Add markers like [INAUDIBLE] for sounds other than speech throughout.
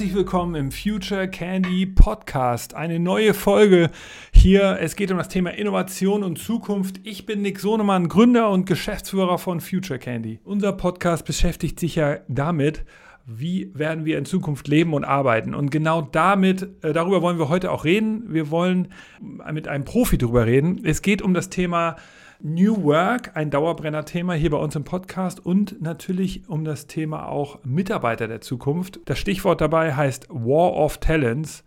Herzlich willkommen im Future Candy Podcast. Eine neue Folge hier. Es geht um das Thema Innovation und Zukunft. Ich bin Nick Sonemann, Gründer und Geschäftsführer von Future Candy. Unser Podcast beschäftigt sich ja damit, wie werden wir in Zukunft leben und arbeiten. Und genau damit, äh, darüber wollen wir heute auch reden. Wir wollen mit einem Profi darüber reden. Es geht um das Thema New Work, ein Dauerbrenner-Thema hier bei uns im Podcast und natürlich um das Thema auch Mitarbeiter der Zukunft. Das Stichwort dabei heißt War of Talents.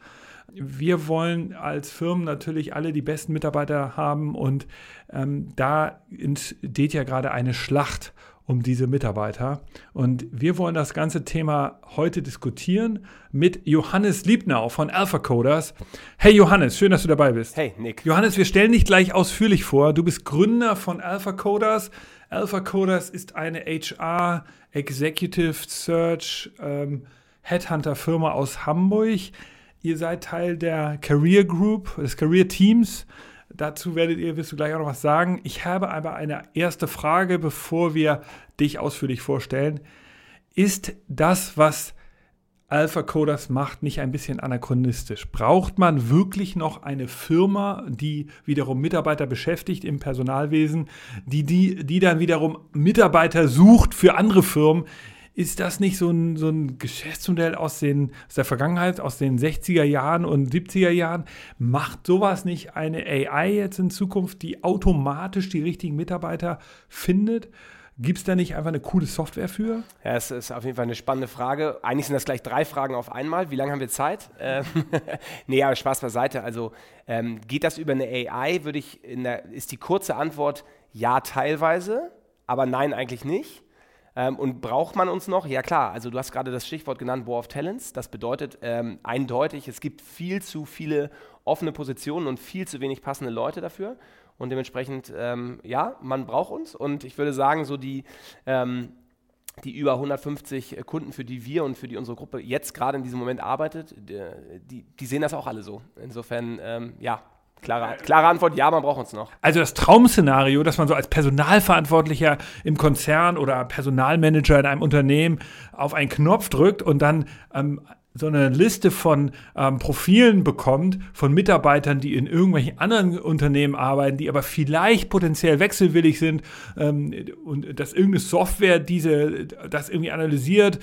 Wir wollen als Firmen natürlich alle die besten Mitarbeiter haben und ähm, da entsteht ja gerade eine Schlacht um diese Mitarbeiter. Und wir wollen das ganze Thema heute diskutieren mit Johannes Liebnau von Alpha Coders. Hey Johannes, schön, dass du dabei bist. Hey Nick. Johannes, wir stellen dich gleich ausführlich vor. Du bist Gründer von Alpha Coders. Alpha Coders ist eine HR Executive Search ähm, Headhunter Firma aus Hamburg. Ihr seid Teil der Career Group, des Career Teams. Dazu werdet ihr, wirst du gleich auch noch was sagen. Ich habe aber eine erste Frage, bevor wir dich ausführlich vorstellen. Ist das, was Alpha Coders macht, nicht ein bisschen anachronistisch? Braucht man wirklich noch eine Firma, die wiederum Mitarbeiter beschäftigt im Personalwesen, die, die, die dann wiederum Mitarbeiter sucht für andere Firmen? Ist das nicht so ein, so ein Geschäftsmodell aus, den, aus der Vergangenheit, aus den 60er Jahren und 70er Jahren? Macht sowas nicht eine AI jetzt in Zukunft, die automatisch die richtigen Mitarbeiter findet? Gibt es da nicht einfach eine coole Software für? Ja, es ist auf jeden Fall eine spannende Frage. Eigentlich sind das gleich drei Fragen auf einmal. Wie lange haben wir Zeit? Ähm, [LAUGHS] nee, aber Spaß beiseite. Also ähm, geht das über eine AI? Würde ich der, ist die kurze Antwort ja teilweise, aber nein eigentlich nicht. Ähm, und braucht man uns noch? Ja klar, also du hast gerade das Stichwort genannt, War of Talents. Das bedeutet ähm, eindeutig, es gibt viel zu viele offene Positionen und viel zu wenig passende Leute dafür. Und dementsprechend, ähm, ja, man braucht uns. Und ich würde sagen, so die, ähm, die über 150 Kunden, für die wir und für die unsere Gruppe jetzt gerade in diesem Moment arbeitet, die, die sehen das auch alle so. Insofern, ähm, ja, Klare, klare Antwort, ja, man braucht uns noch. Also das Traum-Szenario, dass man so als Personalverantwortlicher im Konzern oder Personalmanager in einem Unternehmen auf einen Knopf drückt und dann ähm, so eine Liste von ähm, Profilen bekommt von Mitarbeitern, die in irgendwelchen anderen Unternehmen arbeiten, die aber vielleicht potenziell wechselwillig sind ähm, und dass irgendeine Software diese das irgendwie analysiert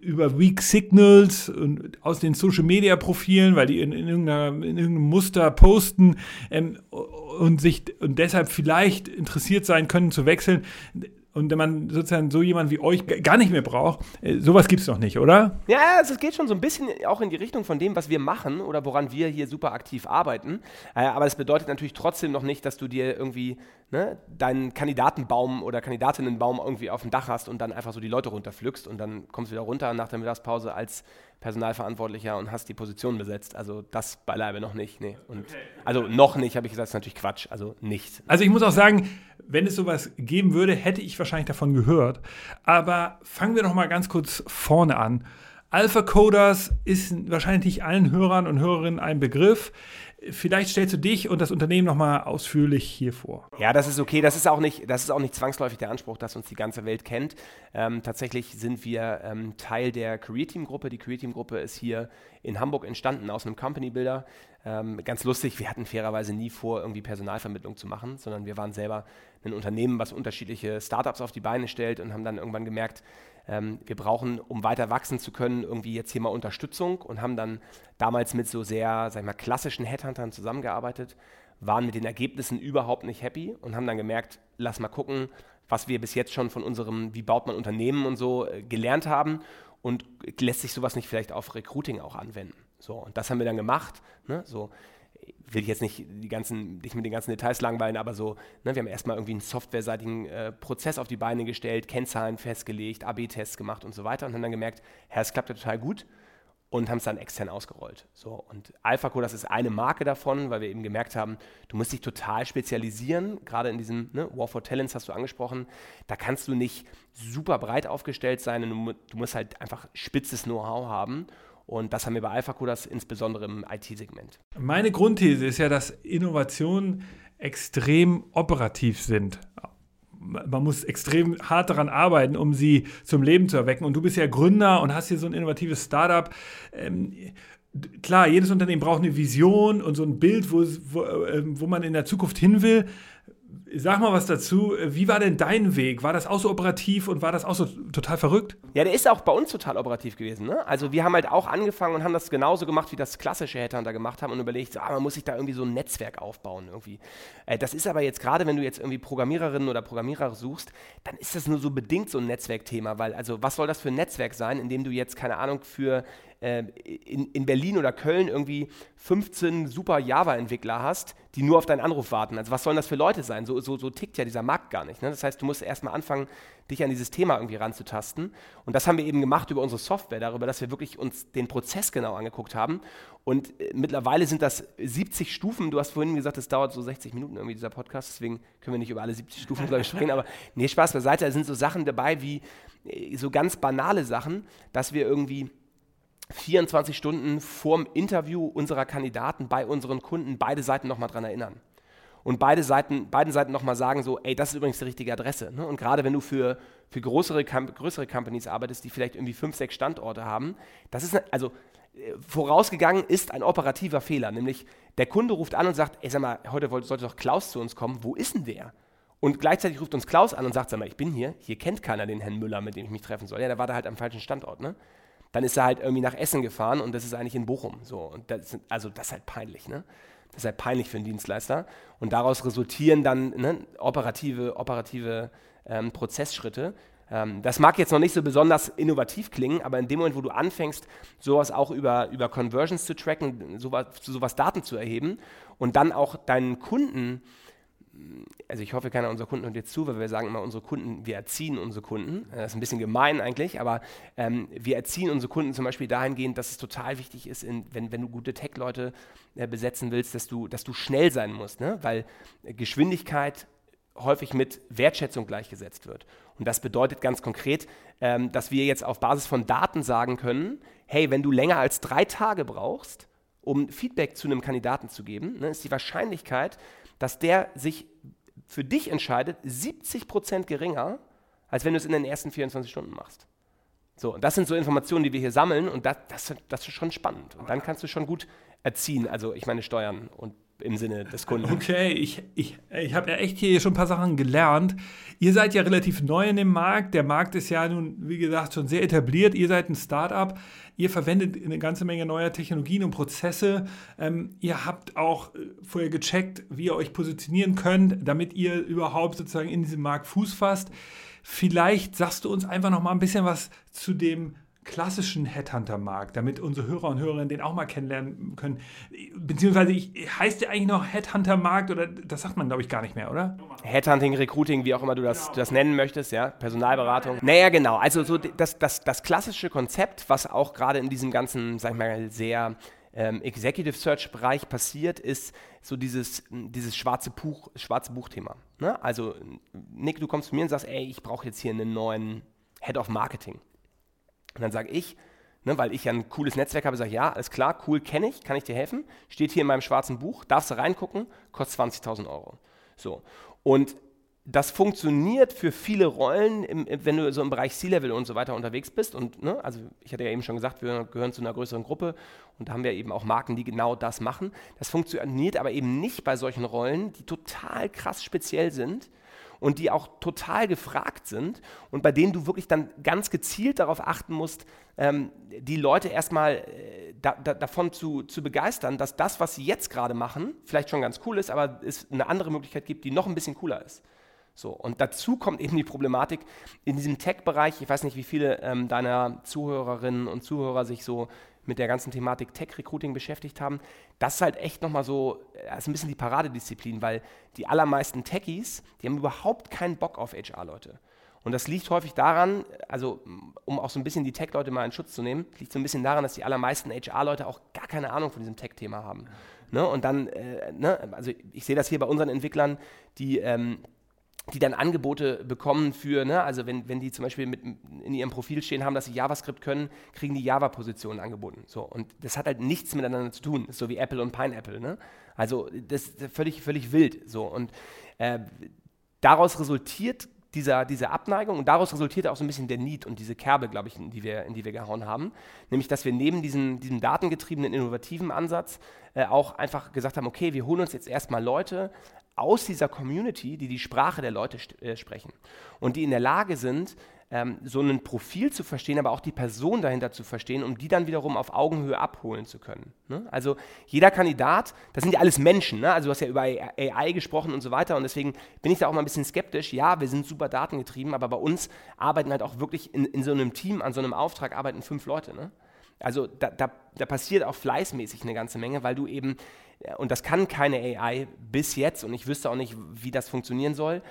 über Weak Signals und aus den Social Media Profilen, weil die in, in, in irgendeinem Muster posten ähm, und sich und deshalb vielleicht interessiert sein können zu wechseln und wenn man sozusagen so jemand wie euch gar nicht mehr braucht, äh, sowas gibt es doch nicht, oder? Ja, also es geht schon so ein bisschen auch in die Richtung von dem, was wir machen oder woran wir hier super aktiv arbeiten. Äh, aber es bedeutet natürlich trotzdem noch nicht, dass du dir irgendwie ne, deinen Kandidatenbaum oder Kandidatinnenbaum irgendwie auf dem Dach hast und dann einfach so die Leute runterpflückst und dann kommst du wieder runter nach der Mittagspause als Personalverantwortlicher und hast die Position besetzt. Also das beileibe noch nicht. Nee. Und, okay. Also noch nicht, habe ich gesagt, ist natürlich Quatsch. Also nicht. Also ich muss auch sagen, wenn es sowas geben würde, hätte ich wahrscheinlich davon gehört. Aber fangen wir noch mal ganz kurz vorne an. Alpha Coders ist wahrscheinlich nicht allen Hörern und Hörerinnen ein Begriff. Vielleicht stellst du dich und das Unternehmen nochmal ausführlich hier vor. Ja, das ist okay. Das ist auch nicht, das ist auch nicht zwangsläufig der Anspruch, dass uns die ganze Welt kennt. Ähm, tatsächlich sind wir ähm, Teil der Career Team Gruppe. Die Career Team Gruppe ist hier in Hamburg entstanden aus einem Company Builder. Ähm, ganz lustig, wir hatten fairerweise nie vor, irgendwie Personalvermittlung zu machen, sondern wir waren selber ein Unternehmen, was unterschiedliche Startups auf die Beine stellt und haben dann irgendwann gemerkt, ähm, wir brauchen, um weiter wachsen zu können, irgendwie jetzt hier mal Unterstützung und haben dann damals mit so sehr, sag ich mal, klassischen Headhuntern zusammengearbeitet, waren mit den Ergebnissen überhaupt nicht happy und haben dann gemerkt, lass mal gucken, was wir bis jetzt schon von unserem, wie baut man Unternehmen und so äh, gelernt haben und lässt sich sowas nicht vielleicht auf Recruiting auch anwenden. So, und das haben wir dann gemacht. Ne? So, will ich jetzt nicht, die ganzen, nicht mit den ganzen Details langweilen, aber so, ne, wir haben erstmal irgendwie einen softwareseitigen äh, Prozess auf die Beine gestellt, Kennzahlen festgelegt, AB-Tests gemacht und so weiter und haben dann gemerkt, es klappt ja total gut und haben es dann extern ausgerollt. So, und AlphaCo, das ist eine Marke davon, weil wir eben gemerkt haben, du musst dich total spezialisieren, gerade in diesem ne, War for Talents hast du angesprochen, da kannst du nicht super breit aufgestellt sein, du, du musst halt einfach spitzes Know-how haben und das haben wir bei AlphaCoders insbesondere im IT-Segment. Meine Grundthese ist ja, dass Innovationen extrem operativ sind. man muss extrem hart daran arbeiten, um sie zum Leben zu erwecken. Und du bist ja Gründer und hast hier so ein innovatives Startup. Ähm, klar, jedes Unternehmen braucht eine Vision und so ein Bild, wo, wo, äh, wo man in der Zukunft hin will. Sag mal was dazu. Wie war denn dein Weg? War das auch so operativ und war das auch so total verrückt? Ja, der ist auch bei uns total operativ gewesen. Ne? Also wir haben halt auch angefangen und haben das genauso gemacht, wie das klassische Headhunter gemacht haben und überlegt, so, ah, man muss sich da irgendwie so ein Netzwerk aufbauen irgendwie. Äh, das ist aber jetzt gerade, wenn du jetzt irgendwie Programmiererinnen oder Programmierer suchst, dann ist das nur so bedingt so ein Netzwerkthema, weil also was soll das für ein Netzwerk sein, in dem du jetzt keine Ahnung für äh, in, in Berlin oder Köln irgendwie 15 super Java-Entwickler hast, die nur auf deinen Anruf warten. Also was sollen das für Leute sein? So, so, so tickt ja dieser Markt gar nicht. Ne? Das heißt, du musst erstmal anfangen, dich an dieses Thema irgendwie ranzutasten. Und das haben wir eben gemacht über unsere Software, darüber, dass wir wirklich uns den Prozess genau angeguckt haben. Und äh, mittlerweile sind das 70 Stufen. Du hast vorhin gesagt, es dauert so 60 Minuten irgendwie dieser Podcast, deswegen können wir nicht über alle 70 Stufen, ich, sprechen. Aber nee, Spaß beiseite, da sind so Sachen dabei wie äh, so ganz banale Sachen, dass wir irgendwie 24 Stunden vorm Interview unserer Kandidaten bei unseren Kunden beide Seiten nochmal dran erinnern. Und beide Seiten, beiden Seiten nochmal sagen so, ey, das ist übrigens die richtige Adresse. Ne? Und gerade wenn du für, für größere, größere Companies arbeitest, die vielleicht irgendwie fünf, sechs Standorte haben, das ist, also äh, vorausgegangen ist ein operativer Fehler, nämlich der Kunde ruft an und sagt, ey, sag mal, heute sollte doch Klaus zu uns kommen, wo ist denn der? Und gleichzeitig ruft uns Klaus an und sagt, sag mal, ich bin hier, hier kennt keiner den Herrn Müller, mit dem ich mich treffen soll. Ja, der war da halt am falschen Standort, ne? Dann ist er halt irgendwie nach Essen gefahren und das ist eigentlich in Bochum. So, und das also das ist halt peinlich, ne? Das ist halt peinlich für einen Dienstleister. Und daraus resultieren dann ne, operative, operative ähm, Prozessschritte. Ähm, das mag jetzt noch nicht so besonders innovativ klingen, aber in dem Moment, wo du anfängst, sowas auch über, über Conversions zu tracken, sowas, sowas Daten zu erheben und dann auch deinen Kunden also ich hoffe, keiner unserer Kunden hört jetzt zu, weil wir sagen immer, unsere Kunden, wir erziehen unsere Kunden. Das ist ein bisschen gemein eigentlich, aber ähm, wir erziehen unsere Kunden zum Beispiel dahingehend, dass es total wichtig ist, in, wenn, wenn du gute Tech-Leute äh, besetzen willst, dass du, dass du schnell sein musst, ne? weil Geschwindigkeit häufig mit Wertschätzung gleichgesetzt wird. Und das bedeutet ganz konkret, ähm, dass wir jetzt auf Basis von Daten sagen können, hey, wenn du länger als drei Tage brauchst, um Feedback zu einem Kandidaten zu geben, ne, ist die Wahrscheinlichkeit, dass der sich für dich entscheidet, 70% geringer, als wenn du es in den ersten 24 Stunden machst. So, und das sind so Informationen, die wir hier sammeln und das, das, das ist schon spannend. Und dann kannst du schon gut erziehen, also ich meine steuern und im Sinne des Kunden. Okay, ich, ich, ich habe ja echt hier schon ein paar Sachen gelernt. Ihr seid ja relativ neu in dem Markt. Der Markt ist ja nun, wie gesagt, schon sehr etabliert. Ihr seid ein Startup. Ihr verwendet eine ganze Menge neuer Technologien und Prozesse. Ähm, ihr habt auch äh, vorher gecheckt, wie ihr euch positionieren könnt, damit ihr überhaupt sozusagen in diesem Markt Fuß fasst. Vielleicht sagst du uns einfach noch mal ein bisschen was zu dem klassischen Headhunter-Markt, damit unsere Hörer und Hörerinnen den auch mal kennenlernen können. Beziehungsweise ich, heißt der eigentlich noch Headhunter-Markt oder das sagt man, glaube ich, gar nicht mehr, oder? Headhunting, Recruiting, wie auch immer du das, genau. das nennen möchtest, ja, Personalberatung. Naja, genau. Also so das, das, das klassische Konzept, was auch gerade in diesem ganzen, sag ich mal, sehr ähm, Executive Search Bereich passiert, ist so dieses, dieses schwarze Buch, schwarze Buch-Thema. Ne? Also, Nick, du kommst zu mir und sagst, ey, ich brauche jetzt hier einen neuen Head of Marketing. Und dann sage ich, ne, weil ich ja ein cooles Netzwerk habe, sage ich, ja, alles klar, cool, kenne ich, kann ich dir helfen? Steht hier in meinem schwarzen Buch, darfst du reingucken, kostet 20.000 Euro. So. Und das funktioniert für viele Rollen, im, wenn du so im Bereich C-Level und so weiter unterwegs bist. Und ne, also ich hatte ja eben schon gesagt, wir gehören zu einer größeren Gruppe und da haben wir eben auch Marken, die genau das machen. Das funktioniert aber eben nicht bei solchen Rollen, die total krass speziell sind und die auch total gefragt sind und bei denen du wirklich dann ganz gezielt darauf achten musst, ähm, die Leute erstmal äh, da, da, davon zu, zu begeistern, dass das, was sie jetzt gerade machen, vielleicht schon ganz cool ist, aber es eine andere Möglichkeit gibt, die noch ein bisschen cooler ist. So, und dazu kommt eben die Problematik in diesem Tech-Bereich. Ich weiß nicht, wie viele ähm, deiner Zuhörerinnen und Zuhörer sich so mit der ganzen Thematik Tech-Recruiting beschäftigt haben, das ist halt echt nochmal so, das ist ein bisschen die Paradedisziplin, weil die allermeisten Techies, die haben überhaupt keinen Bock auf HR-Leute. Und das liegt häufig daran, also um auch so ein bisschen die Tech-Leute mal in Schutz zu nehmen, liegt so ein bisschen daran, dass die allermeisten HR-Leute auch gar keine Ahnung von diesem Tech-Thema haben. Ne? Und dann, äh, ne? also ich sehe das hier bei unseren Entwicklern, die ähm, die dann Angebote bekommen für, ne, also wenn, wenn die zum Beispiel mit, in ihrem Profil stehen haben, dass sie JavaScript können, kriegen die Java-Positionen angeboten. So, und das hat halt nichts miteinander zu tun, so wie Apple und Pineapple. Ne? Also das ist völlig, völlig wild. So, und äh, daraus resultiert dieser, diese Abneigung und daraus resultiert auch so ein bisschen der Need und diese Kerbe, glaube ich, in die, wir, in die wir gehauen haben. Nämlich, dass wir neben diesem, diesem datengetriebenen, innovativen Ansatz äh, auch einfach gesagt haben, okay, wir holen uns jetzt erstmal Leute aus dieser Community, die die Sprache der Leute äh, sprechen und die in der Lage sind, ähm, so ein Profil zu verstehen, aber auch die Person dahinter zu verstehen, um die dann wiederum auf Augenhöhe abholen zu können. Ne? Also jeder Kandidat, das sind ja alles Menschen, ne? also du hast ja über AI gesprochen und so weiter und deswegen bin ich da auch mal ein bisschen skeptisch. Ja, wir sind super datengetrieben, aber bei uns arbeiten halt auch wirklich in, in so einem Team, an so einem Auftrag arbeiten fünf Leute. Ne? Also da, da, da passiert auch fleißmäßig eine ganze Menge, weil du eben, und das kann keine AI bis jetzt und ich wüsste auch nicht, wie das funktionieren soll,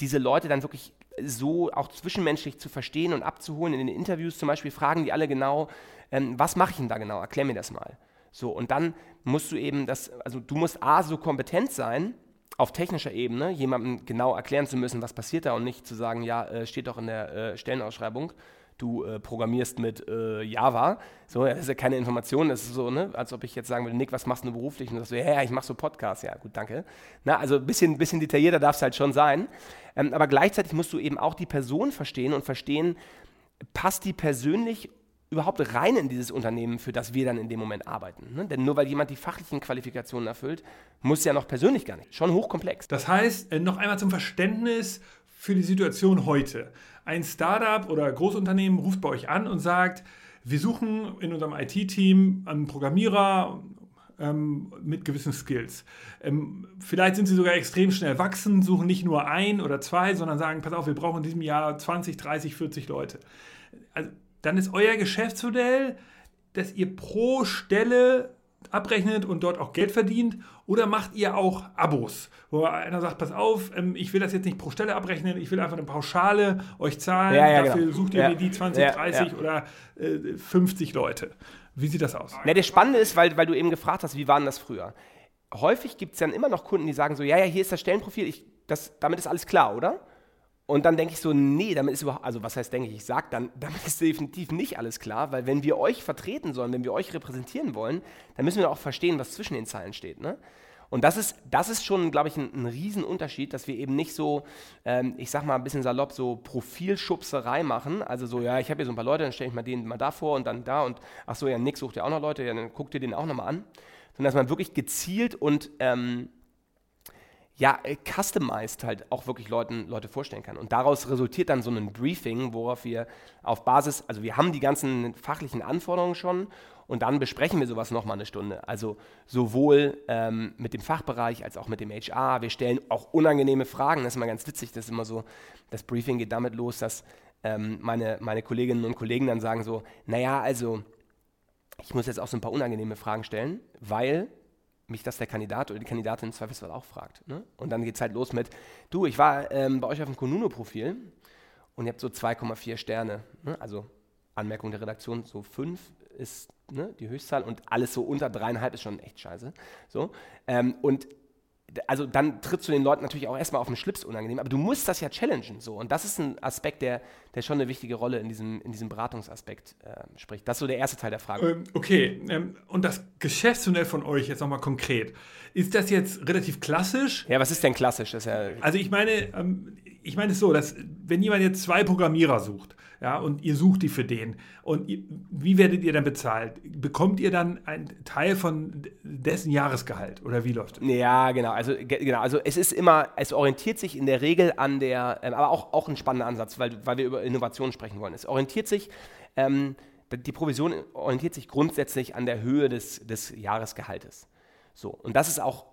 diese Leute dann wirklich so auch zwischenmenschlich zu verstehen und abzuholen. In den Interviews zum Beispiel fragen die alle genau, ähm, was mache ich denn da genau? Erklär mir das mal. So, und dann musst du eben das, also du musst A, so kompetent sein, auf technischer Ebene, jemandem genau erklären zu müssen, was passiert da und nicht zu sagen, ja, äh, steht doch in der äh, Stellenausschreibung, du äh, programmierst mit äh, Java. So, das ist ja keine Information, das ist so, ne, als ob ich jetzt sagen würde, Nick, was machst du beruflich? Und du sagst so, ja, ich mache so Podcasts. Ja, gut, danke. Na, also ein bisschen, bisschen detaillierter darf es halt schon sein. Ähm, aber gleichzeitig musst du eben auch die Person verstehen und verstehen, passt die persönlich überhaupt rein in dieses Unternehmen, für das wir dann in dem Moment arbeiten. Ne? Denn nur weil jemand die fachlichen Qualifikationen erfüllt, muss ja noch persönlich gar nicht. Schon hochkomplex. Das heißt, äh, noch einmal zum Verständnis für die Situation heute. Ein Startup oder Großunternehmen ruft bei euch an und sagt, wir suchen in unserem IT-Team einen Programmierer ähm, mit gewissen Skills. Ähm, vielleicht sind sie sogar extrem schnell wachsen, suchen nicht nur ein oder zwei, sondern sagen, pass auf, wir brauchen in diesem Jahr 20, 30, 40 Leute. Also, dann ist euer Geschäftsmodell, dass ihr pro Stelle abrechnet und dort auch Geld verdient? Oder macht ihr auch Abos, wo einer sagt, pass auf, ähm, ich will das jetzt nicht pro Stelle abrechnen, ich will einfach eine Pauschale euch zahlen, ja, ja, dafür genau. sucht ihr ja. mir die 20, 30 oder äh, 50 Leute. Wie sieht das aus? Na, das Spannende ist, weil, weil du eben gefragt hast, wie war denn das früher? Häufig gibt es dann immer noch Kunden, die sagen so, ja, ja, hier ist das Stellenprofil, ich, das, damit ist alles klar, oder? Und dann denke ich so, nee, damit ist überhaupt, also was heißt denke ich, ich sage dann, [LAUGHS] damit ist definitiv nicht alles klar, weil wenn wir euch vertreten sollen, wenn wir euch repräsentieren wollen, dann müssen wir auch verstehen, was zwischen den Zeilen steht. Ne? Und das ist, das ist schon, glaube ich, ein, ein Riesenunterschied, dass wir eben nicht so, ähm, ich sag mal ein bisschen salopp, so Profilschubserei machen. Also so, ja, ich habe hier so ein paar Leute, dann stelle ich mal den mal da vor und dann da und ach so, ja, Nick sucht ja auch noch Leute, ja, dann guckt ihr den auch nochmal an. Sondern dass man wirklich gezielt und ähm, ja, äh, customized halt auch wirklich Leuten, Leute vorstellen kann. Und daraus resultiert dann so ein Briefing, worauf wir auf Basis, also wir haben die ganzen fachlichen Anforderungen schon und dann besprechen wir sowas nochmal eine Stunde. Also sowohl ähm, mit dem Fachbereich als auch mit dem HR. Wir stellen auch unangenehme Fragen. Das ist immer ganz witzig. Das ist immer so, das Briefing geht damit los, dass ähm, meine, meine Kolleginnen und Kollegen dann sagen so, naja, also ich muss jetzt auch so ein paar unangenehme Fragen stellen, weil mich das der Kandidat oder die Kandidatin im Zweifelsfall auch fragt. Ne? Und dann geht es halt los mit, du, ich war ähm, bei euch auf dem Konuno-Profil und ihr habt so 2,4 Sterne. Ne? Also Anmerkung der Redaktion, so 5 ist ne, die Höchstzahl und alles so unter dreieinhalb ist schon echt scheiße. So, ähm, und also dann trittst du den Leuten natürlich auch erstmal auf den Schlips unangenehm, aber du musst das ja challengen so und das ist ein Aspekt, der, der schon eine wichtige Rolle in diesem, in diesem Beratungsaspekt äh, spricht. Das ist so der erste Teil der Frage. Ähm, okay, ähm, und das Geschäftsmodell von euch jetzt nochmal konkret, ist das jetzt relativ klassisch? Ja, was ist denn klassisch? Ja also ich meine, ähm, ich meine es so, dass wenn jemand jetzt zwei Programmierer sucht, ja, und ihr sucht die für den. Und wie werdet ihr dann bezahlt? Bekommt ihr dann einen Teil von dessen Jahresgehalt oder wie läuft das? Ja, genau. Also, genau. also es ist immer, es orientiert sich in der Regel an der, ähm, aber auch, auch ein spannender Ansatz, weil, weil wir über Innovation sprechen wollen. Es orientiert sich, ähm, die Provision orientiert sich grundsätzlich an der Höhe des, des Jahresgehaltes. So, und das ist auch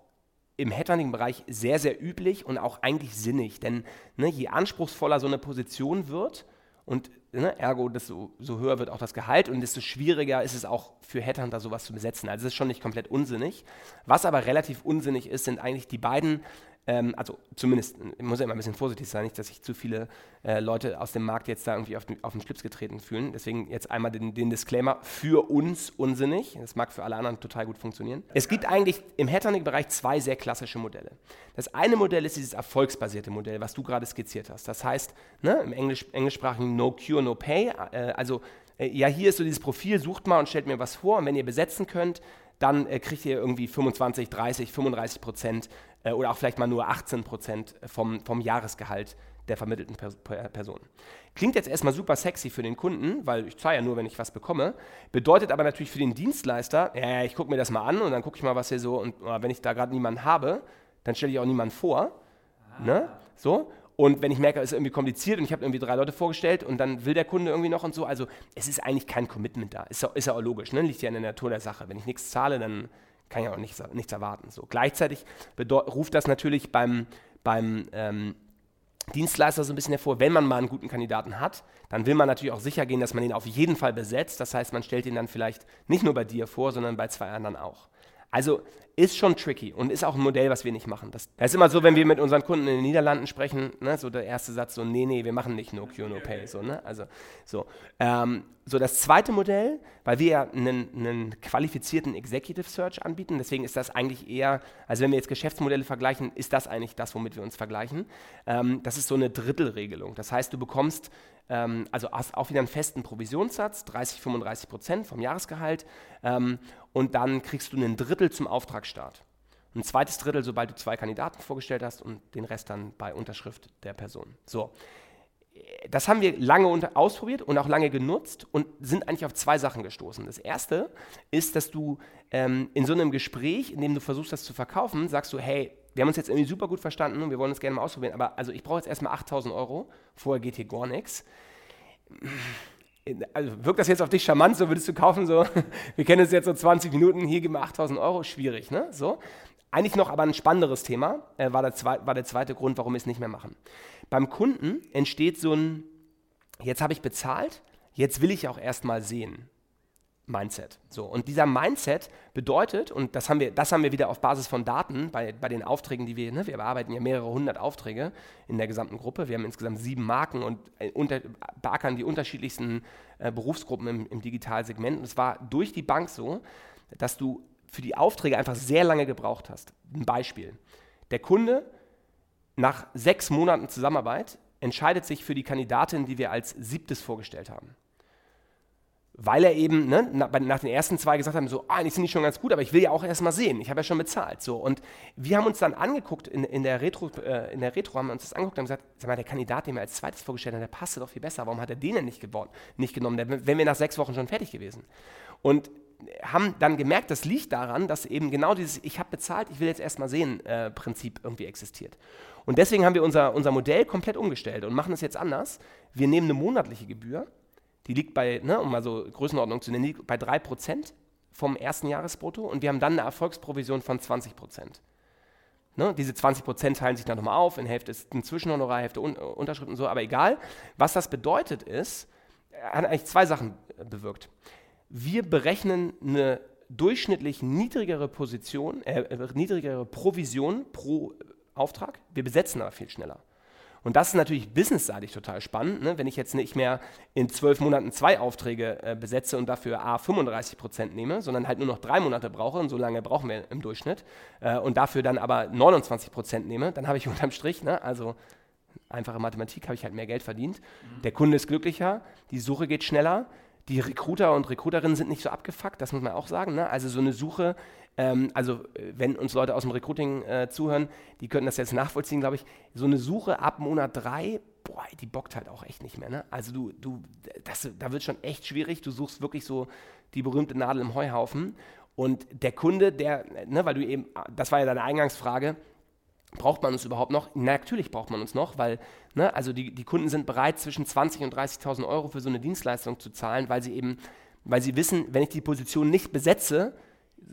im Headhunting-Bereich sehr, sehr üblich und auch eigentlich sinnig. Denn ne, je anspruchsvoller so eine Position wird, und ne, ergo, desto so höher wird auch das Gehalt und desto schwieriger ist es auch für Headhunter sowas zu besetzen. Also es ist schon nicht komplett unsinnig. Was aber relativ unsinnig ist, sind eigentlich die beiden ähm, also zumindest, muss ja immer ein bisschen vorsichtig sein, nicht, dass sich zu viele äh, Leute aus dem Markt jetzt da irgendwie auf den, auf den Schlips getreten fühlen. Deswegen jetzt einmal den, den, Disclaimer, für uns unsinnig. Das mag für alle anderen total gut funktionieren. Es gibt eigentlich im Headhunting-Bereich zwei sehr klassische Modelle. Das eine Modell ist dieses erfolgsbasierte Modell, was du gerade skizziert hast. Das heißt, ne, im Englisch, englischsprachigen No Cure, No Pay, äh, also äh, ja, hier ist so dieses Profil, sucht mal und stellt mir was vor und wenn ihr besetzen könnt, dann äh, kriegt ihr irgendwie 25, 30, 35 Prozent äh, oder auch vielleicht mal nur 18 Prozent vom, vom Jahresgehalt der vermittelten Pers Person. Klingt jetzt erstmal super sexy für den Kunden, weil ich zahle ja nur, wenn ich was bekomme. Bedeutet aber natürlich für den Dienstleister, ja, ich gucke mir das mal an und dann gucke ich mal, was hier so, und oh, wenn ich da gerade niemanden habe, dann stelle ich auch niemanden vor. Ah. Ne? So. Und wenn ich merke, es ist irgendwie kompliziert und ich habe irgendwie drei Leute vorgestellt und dann will der Kunde irgendwie noch und so, also es ist eigentlich kein Commitment da. Ist, ist ja auch logisch, ne? liegt ja in der Natur der Sache. Wenn ich nichts zahle, dann kann ich auch nichts, nichts erwarten. So. Gleichzeitig ruft das natürlich beim, beim ähm, Dienstleister so ein bisschen hervor, wenn man mal einen guten Kandidaten hat, dann will man natürlich auch sicher gehen, dass man ihn auf jeden Fall besetzt. Das heißt, man stellt ihn dann vielleicht nicht nur bei dir vor, sondern bei zwei anderen auch. Also ist schon tricky und ist auch ein Modell, was wir nicht machen. Das, das, ist immer so, wenn wir mit unseren Kunden in den Niederlanden sprechen, ne, so der erste Satz so, nee, nee, wir machen nicht No Cure, No Pay. So, ne? also, so. Ähm, so das zweite Modell, weil wir ja einen, einen, qualifizierten Executive Search anbieten, deswegen ist das eigentlich eher, also wenn wir jetzt Geschäftsmodelle vergleichen, ist das eigentlich das, womit wir uns vergleichen. Ähm, das ist so eine Drittelregelung. Das heißt, du bekommst ähm, also hast auch wieder einen festen Provisionssatz, 30, 35 Prozent vom Jahresgehalt ähm, und dann kriegst du ein Drittel zum Auftragsstart. Ein zweites Drittel, sobald du zwei Kandidaten vorgestellt hast und den Rest dann bei Unterschrift der Person. So. Das haben wir lange ausprobiert und auch lange genutzt und sind eigentlich auf zwei Sachen gestoßen. Das erste ist, dass du ähm, in so einem Gespräch, in dem du versuchst, das zu verkaufen, sagst du, hey, wir haben uns jetzt irgendwie super gut verstanden und wir wollen es gerne mal ausprobieren, aber also ich brauche jetzt erstmal 8000 Euro, vorher geht hier gar nichts. Also wirkt das jetzt auf dich charmant, so würdest du kaufen, so, [LAUGHS] wir kennen es jetzt so 20 Minuten, hier geben wir 8000 Euro, schwierig, ne? So. Eigentlich noch aber ein spannenderes Thema, äh, war, der war der zweite Grund, warum wir es nicht mehr machen. Beim Kunden entsteht so ein, jetzt habe ich bezahlt, jetzt will ich auch erstmal sehen. Mindset. So, und dieser Mindset bedeutet, und das haben wir, das haben wir wieder auf Basis von Daten bei, bei den Aufträgen, die wir, ne, wir bearbeiten ja mehrere hundert Aufträge in der gesamten Gruppe. Wir haben insgesamt sieben Marken und äh, unter, beackern die unterschiedlichsten äh, Berufsgruppen im, im Digitalsegment. Und es war durch die Bank so, dass du für die Aufträge einfach sehr lange gebraucht hast. Ein Beispiel. Der Kunde nach sechs Monaten Zusammenarbeit entscheidet sich für die Kandidatin, die wir als siebtes vorgestellt haben weil er eben ne, nach, den ersten zwei gesagt haben, so, ah, eigentlich sind die schon ganz gut, aber ich will ja auch erst mal sehen, ich habe ja schon bezahlt. So. Und wir haben uns dann angeguckt, in, in, der Retro, äh, in der Retro haben wir uns das angeguckt und gesagt, sag mal, der Kandidat, den wir als zweites vorgestellt haben, der passte doch viel besser, warum hat er den denn nicht, geworden, nicht genommen, der, wenn wir nach sechs Wochen schon fertig gewesen. Und haben dann gemerkt, das liegt daran, dass eben genau dieses Ich habe bezahlt, ich will jetzt erst mal sehen äh, Prinzip irgendwie existiert. Und deswegen haben wir unser, unser Modell komplett umgestellt und machen es jetzt anders. Wir nehmen eine monatliche Gebühr, die liegt bei, ne, um mal so Größenordnung zu nennen, bei 3% vom ersten Jahresbrutto und wir haben dann eine Erfolgsprovision von 20%. Ne, diese 20% teilen sich dann nochmal auf, in Hälfte ist ein Zwischenhonorar, Hälfte Un Unterschrift und so, aber egal. Was das bedeutet ist, hat eigentlich zwei Sachen bewirkt. Wir berechnen eine durchschnittlich niedrigere Position, äh, äh niedrigere Provision pro Auftrag, wir besetzen aber viel schneller. Und das ist natürlich businessseitig total spannend, ne? wenn ich jetzt nicht mehr in zwölf Monaten zwei Aufträge äh, besetze und dafür A 35 Prozent nehme, sondern halt nur noch drei Monate brauche und so lange brauchen wir im Durchschnitt äh, und dafür dann aber 29 Prozent nehme, dann habe ich [LAUGHS] unterm Strich, ne? also einfache Mathematik, habe ich halt mehr Geld verdient. Mhm. Der Kunde ist glücklicher, die Suche geht schneller, die Recruiter und Recruiterinnen sind nicht so abgefuckt, das muss man auch sagen. Ne? Also so eine Suche ähm, also äh, wenn uns Leute aus dem Recruiting äh, zuhören, die könnten das jetzt nachvollziehen, glaube ich. So eine Suche ab Monat drei, boah, die bockt halt auch echt nicht mehr. Ne? Also du, du, das, da wird schon echt schwierig. Du suchst wirklich so die berühmte Nadel im Heuhaufen. Und der Kunde, der, ne, weil du eben, das war ja deine Eingangsfrage, braucht man uns überhaupt noch? Na, natürlich braucht man uns noch, weil ne, also die, die Kunden sind bereit, zwischen 20.000 und 30.000 Euro für so eine Dienstleistung zu zahlen, weil sie eben, weil sie wissen, wenn ich die Position nicht besetze,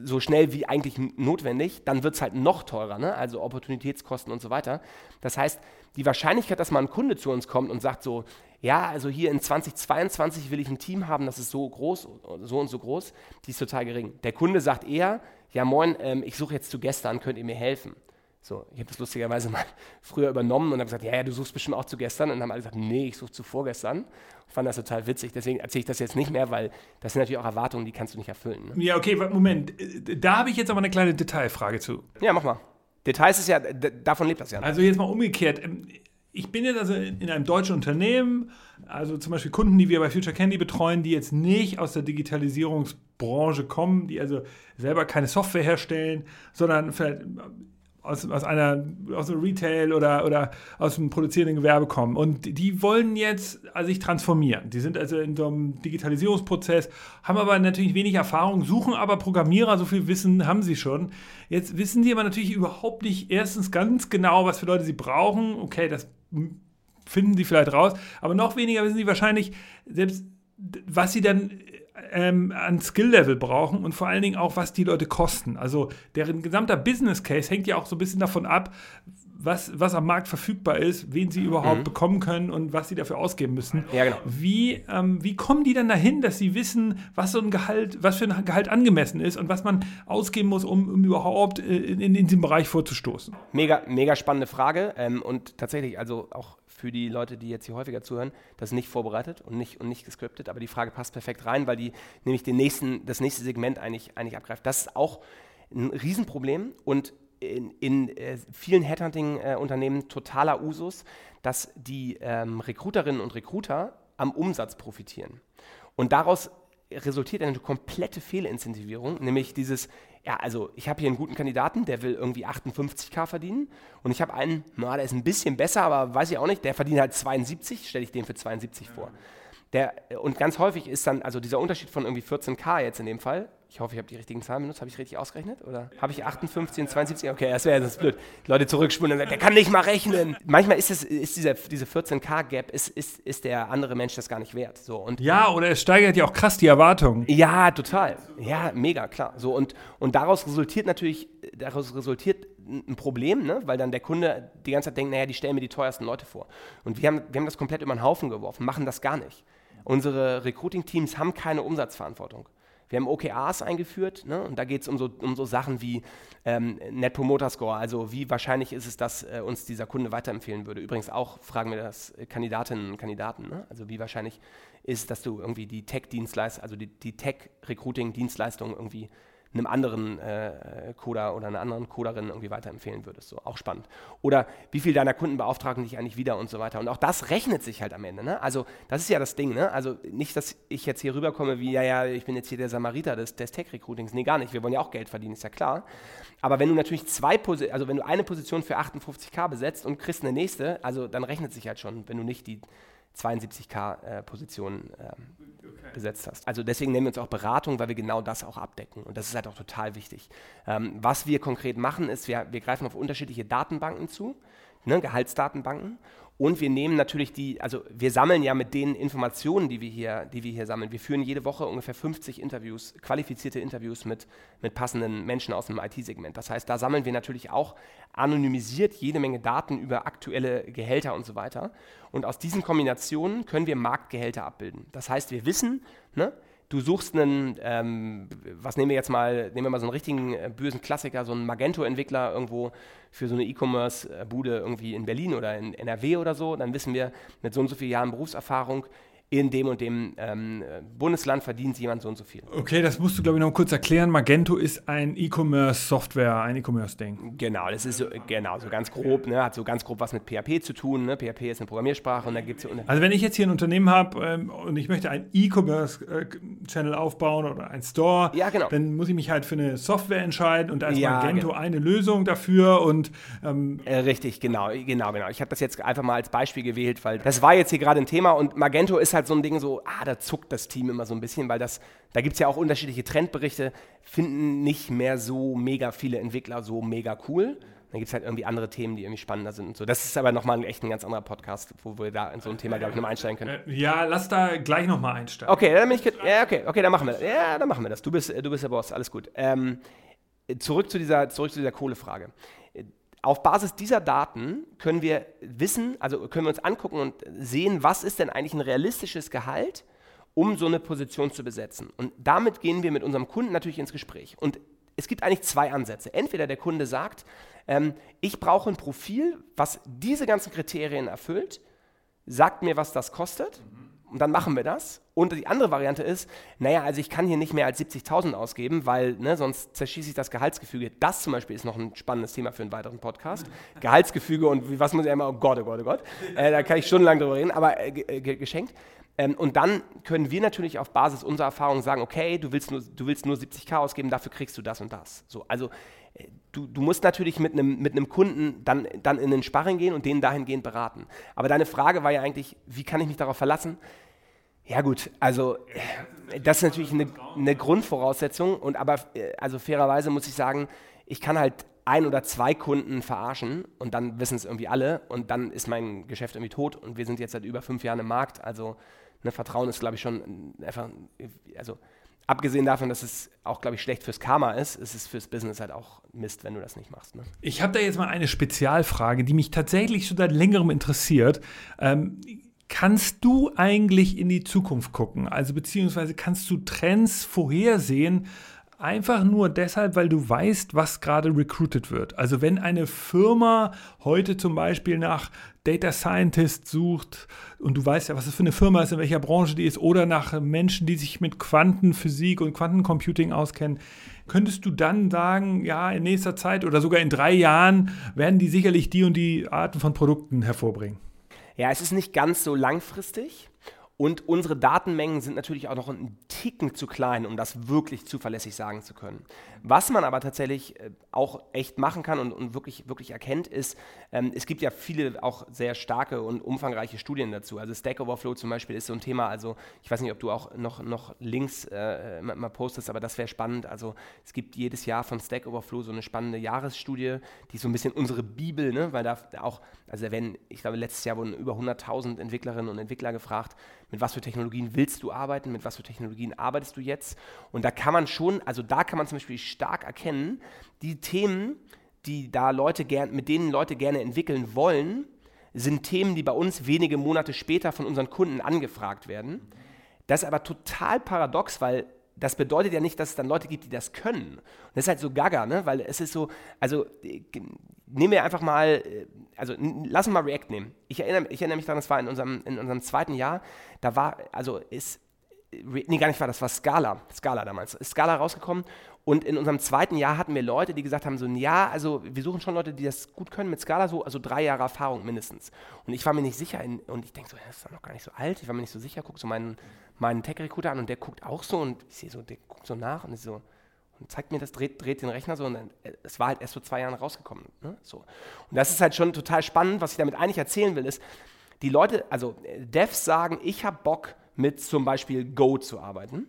so schnell wie eigentlich notwendig, dann wird es halt noch teurer, ne? also Opportunitätskosten und so weiter. Das heißt, die Wahrscheinlichkeit, dass mal ein Kunde zu uns kommt und sagt so, ja, also hier in 2022 will ich ein Team haben, das ist so groß, so und so groß, die ist total gering. Der Kunde sagt eher, ja moin, ähm, ich suche jetzt zu gestern, könnt ihr mir helfen? So, ich habe das lustigerweise mal [LAUGHS] früher übernommen und habe gesagt, ja, ja, du suchst bestimmt auch zu gestern. Und dann haben alle gesagt, nee, ich suche zu vorgestern. Ich fand das total witzig, deswegen erzähle ich das jetzt nicht mehr, weil das sind natürlich auch Erwartungen, die kannst du nicht erfüllen. Ne? Ja, okay, Moment. Da habe ich jetzt aber eine kleine Detailfrage zu. Ja, mach mal. Details ist ja, davon lebt das ja. Also jetzt mal umgekehrt. Ähm, ich bin jetzt also in einem deutschen Unternehmen, also zum Beispiel Kunden, die wir bei Future Candy betreuen, die jetzt nicht aus der Digitalisierungsbranche kommen, die also selber keine Software herstellen, sondern vielleicht aus, aus einer aus dem Retail oder, oder aus dem produzierenden Gewerbe kommen. Und die wollen jetzt also sich transformieren. Die sind also in so einem Digitalisierungsprozess, haben aber natürlich wenig Erfahrung, suchen aber Programmierer, so viel Wissen haben sie schon. Jetzt wissen die aber natürlich überhaupt nicht erstens ganz genau, was für Leute sie brauchen. Okay, das finden sie vielleicht raus, aber noch weniger wissen sie wahrscheinlich selbst, was sie dann ähm, an Skill-Level brauchen und vor allen Dingen auch, was die Leute kosten. Also deren gesamter Business Case hängt ja auch so ein bisschen davon ab, was, was am Markt verfügbar ist, wen sie überhaupt mhm. bekommen können und was sie dafür ausgeben müssen. Ja, genau. Wie, ähm, wie kommen die dann dahin, dass sie wissen, was so ein Gehalt, was für ein Gehalt angemessen ist und was man ausgeben muss, um, um überhaupt äh, in, in, diesem Bereich vorzustoßen? Mega, mega spannende Frage. Ähm, und tatsächlich, also auch für die Leute, die jetzt hier häufiger zuhören, das ist nicht vorbereitet und nicht, und nicht gescriptet, aber die Frage passt perfekt rein, weil die nämlich den nächsten, das nächste Segment eigentlich, eigentlich abgreift. Das ist auch ein Riesenproblem und in, in äh, vielen Headhunting-Unternehmen äh, totaler Usus, dass die ähm, Recruiterinnen und Recruiter am Umsatz profitieren. Und daraus resultiert eine komplette Fehlincentivierung, nämlich dieses, ja, also ich habe hier einen guten Kandidaten, der will irgendwie 58k verdienen und ich habe einen, na, der ist ein bisschen besser, aber weiß ich auch nicht, der verdient halt 72, stelle ich den für 72 vor. Der, und ganz häufig ist dann, also dieser Unterschied von irgendwie 14k jetzt in dem Fall, ich hoffe, ich habe die richtigen Zahlen benutzt. Habe ich richtig ausgerechnet? Oder habe ich 58 und 72? Okay, das wäre jetzt blöd. Leute zurückspulen und sagen, der kann nicht mal rechnen. Manchmal ist, es, ist dieser, diese 14k-Gap, ist, ist, ist der andere Mensch das gar nicht wert. So, und ja, oder es steigert ja auch krass die Erwartungen. Ja, total. Ja, mega, klar. So, und, und daraus resultiert natürlich, daraus resultiert ein Problem, ne? weil dann der Kunde die ganze Zeit denkt, naja, die stellen mir die teuersten Leute vor. Und wir haben, wir haben das komplett über den Haufen geworfen, machen das gar nicht. Unsere Recruiting-Teams haben keine Umsatzverantwortung. Wir haben OKRs eingeführt ne? und da geht es um so, um so Sachen wie ähm, Net Promoter Score, also wie wahrscheinlich ist es, dass äh, uns dieser Kunde weiterempfehlen würde. Übrigens auch fragen wir das Kandidatinnen und Kandidaten, ne? also wie wahrscheinlich ist, dass du irgendwie die Tech-Dienstleistung, also die, die Tech-Recruiting-Dienstleistung irgendwie einem anderen äh, Coder oder einer anderen Coderin irgendwie weiterempfehlen würdest. So, auch spannend. Oder wie viel deiner Kunden beauftragen dich eigentlich wieder und so weiter. Und auch das rechnet sich halt am Ende. Ne? Also das ist ja das Ding. Ne? Also nicht, dass ich jetzt hier rüberkomme wie, ja, ja, ich bin jetzt hier der Samariter des, des Tech-Recruitings. Nee, gar nicht. Wir wollen ja auch Geld verdienen, ist ja klar. Aber wenn du natürlich zwei, Posi also wenn du eine Position für 58k besetzt und kriegst eine nächste, also dann rechnet sich halt schon, wenn du nicht die 72k-Position äh, ähm, okay. besetzt hast. Also deswegen nehmen wir uns auch Beratung, weil wir genau das auch abdecken. Und das ist halt auch total wichtig. Ähm, was wir konkret machen, ist, wir, wir greifen auf unterschiedliche Datenbanken zu, ne, Gehaltsdatenbanken. Und wir nehmen natürlich die, also wir sammeln ja mit den Informationen, die wir hier, die wir hier sammeln. Wir führen jede Woche ungefähr 50 Interviews, qualifizierte Interviews mit, mit passenden Menschen aus dem IT-Segment. Das heißt, da sammeln wir natürlich auch anonymisiert jede Menge Daten über aktuelle Gehälter und so weiter. Und aus diesen Kombinationen können wir Marktgehälter abbilden. Das heißt, wir wissen, ne, du suchst einen, ähm, was nehmen wir jetzt mal, nehmen wir mal so einen richtigen äh, bösen Klassiker, so einen Magento-Entwickler irgendwo für so eine E-Commerce-Bude irgendwie in Berlin oder in NRW oder so, dann wissen wir, mit so und so vielen Jahren Berufserfahrung in dem und dem ähm, Bundesland verdient jemand so und so viel. Okay, das musst du, glaube ich, noch kurz erklären. Magento ist ein E-Commerce-Software, ein E-Commerce-Ding. Genau, das ist so, genau, so ganz grob, ne, hat so ganz grob was mit PHP zu tun. Ne? PHP ist eine Programmiersprache und da gibt es Also wenn ich jetzt hier ein Unternehmen habe ähm, und ich möchte einen E-Commerce-Channel aufbauen oder einen Store, ja, genau. dann muss ich mich halt für eine Software entscheiden und da ist ja, Magento genau. eine Lösung dafür und ähm äh, Richtig, genau, genau, genau. Ich habe das jetzt einfach mal als Beispiel gewählt, weil das war jetzt hier gerade ein Thema und Magento ist halt halt so ein Ding so, ah, da zuckt das Team immer so ein bisschen, weil das, da gibt es ja auch unterschiedliche Trendberichte, finden nicht mehr so mega viele Entwickler so mega cool. Dann gibt es halt irgendwie andere Themen, die irgendwie spannender sind und so. Das ist aber nochmal echt ein ganz anderer Podcast, wo wir da in so ein Thema, glaube ich, nochmal einsteigen können. Äh, ja, lass da gleich nochmal einsteigen. Okay, dann bin ich, ja, okay, okay, dann machen wir das. Ja, dann machen wir das. Du bist, du bist der Boss, alles gut. Ähm, zurück zu dieser, zurück zu dieser Kohlefrage auf Basis dieser Daten können wir wissen, also können wir uns angucken und sehen, was ist denn eigentlich ein realistisches Gehalt, um so eine Position zu besetzen. Und damit gehen wir mit unserem Kunden natürlich ins Gespräch. Und es gibt eigentlich zwei Ansätze. Entweder der Kunde sagt, ähm, ich brauche ein Profil, was diese ganzen Kriterien erfüllt, sagt mir, was das kostet. Und dann machen wir das. Und die andere Variante ist, naja, also ich kann hier nicht mehr als 70.000 ausgeben, weil ne, sonst zerschieße ich das Gehaltsgefüge. Das zum Beispiel ist noch ein spannendes Thema für einen weiteren Podcast. [LAUGHS] Gehaltsgefüge und wie, was muss ich immer, oh Gott, oh Gott, oh Gott. Äh, da kann ich stundenlang drüber reden, aber äh, äh geschenkt. Ähm, und dann können wir natürlich auf Basis unserer Erfahrung sagen, okay, du willst nur, du willst nur 70k ausgeben, dafür kriegst du das und das. So, also du, du musst natürlich mit einem mit Kunden dann, dann in den Sparring gehen und den dahingehend beraten. Aber deine Frage war ja eigentlich, wie kann ich mich darauf verlassen? Ja gut, also das ist natürlich eine, eine Grundvoraussetzung und aber äh, also fairerweise muss ich sagen, ich kann halt ein oder zwei Kunden verarschen und dann wissen es irgendwie alle und dann ist mein Geschäft irgendwie tot und wir sind jetzt seit über fünf Jahren im Markt. Also ne, Vertrauen ist, glaube ich, schon einfach, also abgesehen davon, dass es auch, glaube ich, schlecht fürs Karma ist, ist es fürs Business halt auch Mist, wenn du das nicht machst. Ne? Ich habe da jetzt mal eine Spezialfrage, die mich tatsächlich schon seit längerem interessiert. Ähm, Kannst du eigentlich in die Zukunft gucken? Also beziehungsweise kannst du Trends vorhersehen, einfach nur deshalb, weil du weißt, was gerade recruited wird. Also wenn eine Firma heute zum Beispiel nach Data Scientist sucht und du weißt ja, was das für eine Firma ist, in welcher Branche die ist, oder nach Menschen, die sich mit Quantenphysik und Quantencomputing auskennen, könntest du dann sagen, ja, in nächster Zeit oder sogar in drei Jahren werden die sicherlich die und die Arten von Produkten hervorbringen? Ja, es ist nicht ganz so langfristig. Und unsere Datenmengen sind natürlich auch noch ein Ticken zu klein, um das wirklich zuverlässig sagen zu können. Was man aber tatsächlich äh, auch echt machen kann und, und wirklich, wirklich erkennt, ist, ähm, es gibt ja viele auch sehr starke und umfangreiche Studien dazu. Also Stack Overflow zum Beispiel ist so ein Thema, also ich weiß nicht, ob du auch noch, noch Links äh, mal, postest, aber das wäre spannend. Also es gibt jedes Jahr von Stack Overflow so eine spannende Jahresstudie, die so ein bisschen unsere Bibel, ne? weil da auch, also da ich glaube, letztes Jahr wurden über 100.000 Entwicklerinnen und Entwickler gefragt, mit was für Technologien willst du arbeiten, mit was für Technologien arbeitest du jetzt. Und da kann man schon, also da kann man zum Beispiel stark erkennen, die Themen, die da Leute gern, mit denen Leute gerne entwickeln wollen, sind Themen, die bei uns wenige Monate später von unseren Kunden angefragt werden. Das ist aber total paradox, weil das bedeutet ja nicht, dass es dann Leute gibt, die das können. Und das ist halt so gaga, ne? weil es ist so, also äh, nehmen wir einfach mal, äh, also lass uns mal React nehmen. Ich erinnere, ich erinnere mich daran, das war in unserem, in unserem zweiten Jahr, da war, also ist, nee, gar nicht war, das war Scala, Scala damals, ist Scala rausgekommen und in unserem zweiten Jahr hatten wir Leute, die gesagt haben, so, ja, also wir suchen schon Leute, die das gut können mit Scala, so, also drei Jahre Erfahrung mindestens. Und ich war mir nicht sicher in, und ich denke so, das ist doch noch gar nicht so alt, ich war mir nicht so sicher, gucke so meinen, meinen Tech-Recruiter an und der guckt auch so und ich sehe so, der guckt so nach und ich so, und zeigt mir das, dreht, dreht den Rechner so und dann, äh, es war halt erst vor zwei Jahren rausgekommen. Ne? So. Und das ist halt schon total spannend, was ich damit eigentlich erzählen will, ist, die Leute, also äh, Devs sagen, ich habe Bock mit zum Beispiel Go zu arbeiten.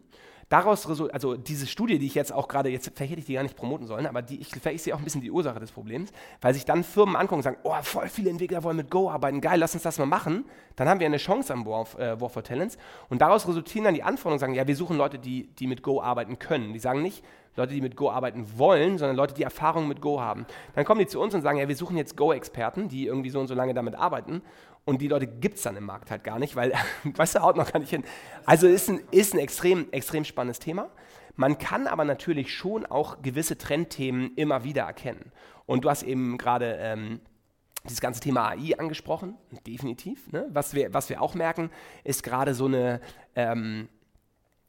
Daraus, also diese Studie, die ich jetzt auch gerade, jetzt vielleicht hätte ich die gar nicht promoten sollen, aber die, ich, vielleicht ist sie auch ein bisschen die Ursache des Problems, weil sich dann Firmen angucken und sagen, oh, voll viele Entwickler wollen mit Go arbeiten, geil, lass uns das mal machen. Dann haben wir eine Chance am War, äh, War for Talents und daraus resultieren dann die Anforderungen sagen, ja, wir suchen Leute, die, die mit Go arbeiten können. Die sagen nicht, Leute, die mit Go arbeiten wollen, sondern Leute, die Erfahrung mit Go haben. Dann kommen die zu uns und sagen, ja, wir suchen jetzt Go-Experten, die irgendwie so und so lange damit arbeiten. Und die Leute gibt es dann im Markt halt gar nicht, weil, [LAUGHS] weißt du, haut noch gar nicht hin. Also ist ein, ist ein extrem, extrem spannendes Thema. Man kann aber natürlich schon auch gewisse Trendthemen immer wieder erkennen. Und du hast eben gerade ähm, dieses ganze Thema AI angesprochen, definitiv. Ne? Was, wir, was wir auch merken, ist gerade so eine... Ähm,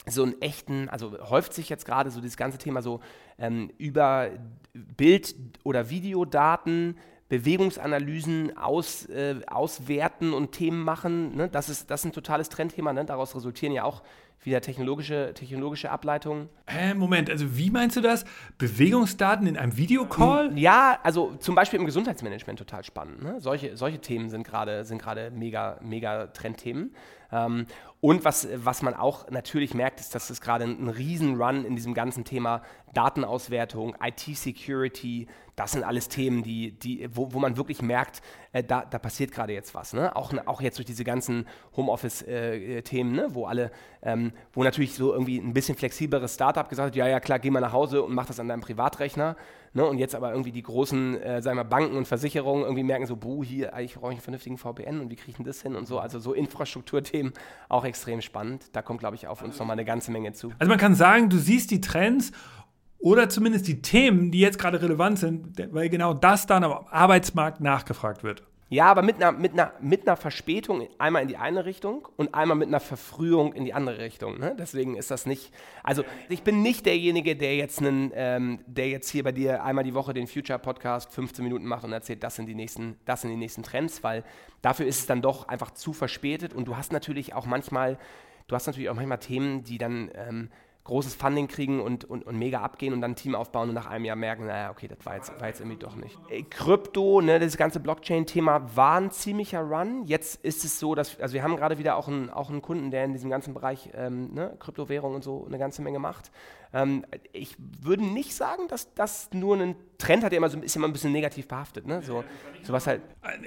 so einen echten, also häuft sich jetzt gerade so dieses ganze Thema so ähm, über Bild- oder Videodaten, Bewegungsanalysen aus, äh, auswerten und Themen machen. Ne? Das, ist, das ist ein totales Trendthema. Ne? Daraus resultieren ja auch wieder technologische, technologische Ableitungen. Äh, Moment, also wie meinst du das? Bewegungsdaten in einem Videocall? Ja, also zum Beispiel im Gesundheitsmanagement total spannend. Ne? Solche, solche Themen sind gerade sind mega, mega Trendthemen. Ähm, und was, was man auch natürlich merkt, ist, dass es gerade ein, ein Riesen-Run in diesem ganzen Thema Datenauswertung, IT-Security, das sind alles Themen, die, die, wo, wo man wirklich merkt, äh, da, da passiert gerade jetzt was. Ne? Auch, auch jetzt durch diese ganzen Homeoffice-Themen, äh, ne? wo alle, ähm, wo natürlich so irgendwie ein bisschen flexibleres Startup gesagt hat, ja, ja, klar, geh mal nach Hause und mach das an deinem Privatrechner. Ne? Und jetzt aber irgendwie die großen, äh, sagen wir, Banken und Versicherungen irgendwie merken so, buh, hier, eigentlich brauche ich einen vernünftigen VPN und wie kriege ich denn das hin und so. Also so Infrastrukturthemen auch extrem spannend. Da kommt, glaube ich, auf uns nochmal eine ganze Menge zu. Also man kann sagen, du siehst die Trends oder zumindest die Themen, die jetzt gerade relevant sind, weil genau das dann am Arbeitsmarkt nachgefragt wird. Ja, aber mit einer, mit, einer, mit einer Verspätung einmal in die eine Richtung und einmal mit einer Verfrühung in die andere Richtung. Ne? Deswegen ist das nicht. Also ich bin nicht derjenige, der jetzt einen, ähm, der jetzt hier bei dir einmal die Woche den Future Podcast 15 Minuten macht und erzählt, das sind die nächsten, das sind die nächsten Trends, weil dafür ist es dann doch einfach zu verspätet und du hast natürlich auch manchmal, du hast natürlich auch manchmal Themen, die dann ähm, großes Funding kriegen und, und, und mega abgehen und dann ein Team aufbauen und nach einem Jahr merken, naja, okay, das war jetzt, war jetzt irgendwie doch nicht. Äh, Krypto, ne, das ganze Blockchain-Thema war ein ziemlicher Run. Jetzt ist es so, dass, also wir haben gerade wieder auch einen, auch einen Kunden, der in diesem ganzen Bereich ähm, ne, Kryptowährung und so eine ganze Menge macht. Ähm, ich würde nicht sagen, dass das nur ein Trend hat, der immer so, ist immer ein bisschen negativ behaftet. Ne? So, sowas halt.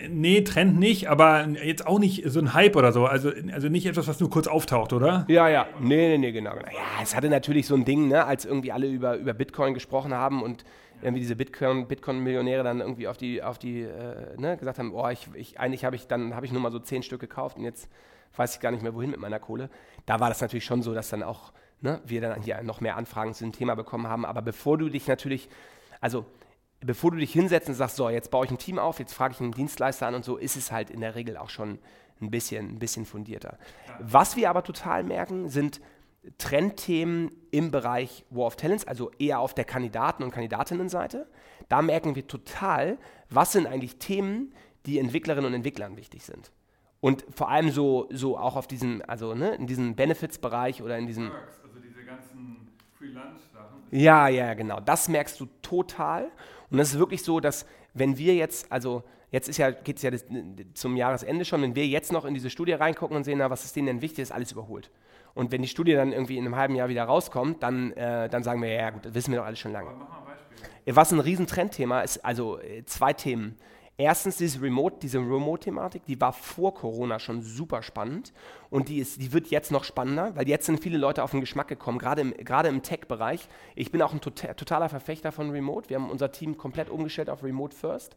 Nee, Trend nicht, aber jetzt auch nicht so ein Hype oder so. Also, also nicht etwas, was nur kurz auftaucht, oder? Ja, ja. Nee, nee, nee, genau. genau. Ja, es hatte natürlich so ein Ding, ne, als irgendwie alle über, über Bitcoin gesprochen haben und irgendwie diese Bitcoin, Bitcoin-Millionäre dann irgendwie auf die, auf die, äh, ne, gesagt haben, oh, ich, ich, eigentlich habe ich, dann habe ich nur mal so zehn Stück gekauft und jetzt weiß ich gar nicht mehr, wohin mit meiner Kohle. Da war das natürlich schon so, dass dann auch ne, wir dann hier noch mehr Anfragen zu dem Thema bekommen haben. Aber bevor du dich natürlich, also bevor du dich hinsetzt und sagst, so, jetzt baue ich ein Team auf, jetzt frage ich einen Dienstleister an und so, ist es halt in der Regel auch schon ein bisschen, ein bisschen fundierter. Was wir aber total merken, sind Trendthemen im Bereich War of Talents, also eher auf der Kandidaten- und Kandidatinnenseite. Da merken wir total, was sind eigentlich Themen, die Entwicklerinnen und Entwicklern wichtig sind. Und vor allem so, so auch auf diesem, also ne, in diesem Benefits-Bereich oder in diesem. Ganzen Free-Lunch-Sachen. Ja, ja, genau. Das merkst du total. Und das ist wirklich so, dass wenn wir jetzt, also jetzt ist ja, geht es ja das, zum Jahresende schon, wenn wir jetzt noch in diese Studie reingucken und sehen, na, was ist denen denn wichtig, ist alles überholt. Und wenn die Studie dann irgendwie in einem halben Jahr wieder rauskommt, dann, äh, dann sagen wir, ja gut, das wissen wir doch alles schon lange. Was ein Riesentrendthema ist, also äh, zwei Themen. Erstens diese Remote, diese Remote-Thematik, die war vor Corona schon super spannend und die, ist, die wird jetzt noch spannender, weil jetzt sind viele Leute auf den Geschmack gekommen, gerade im, gerade im Tech-Bereich. Ich bin auch ein tota-, totaler Verfechter von Remote. Wir haben unser Team komplett umgestellt auf Remote First.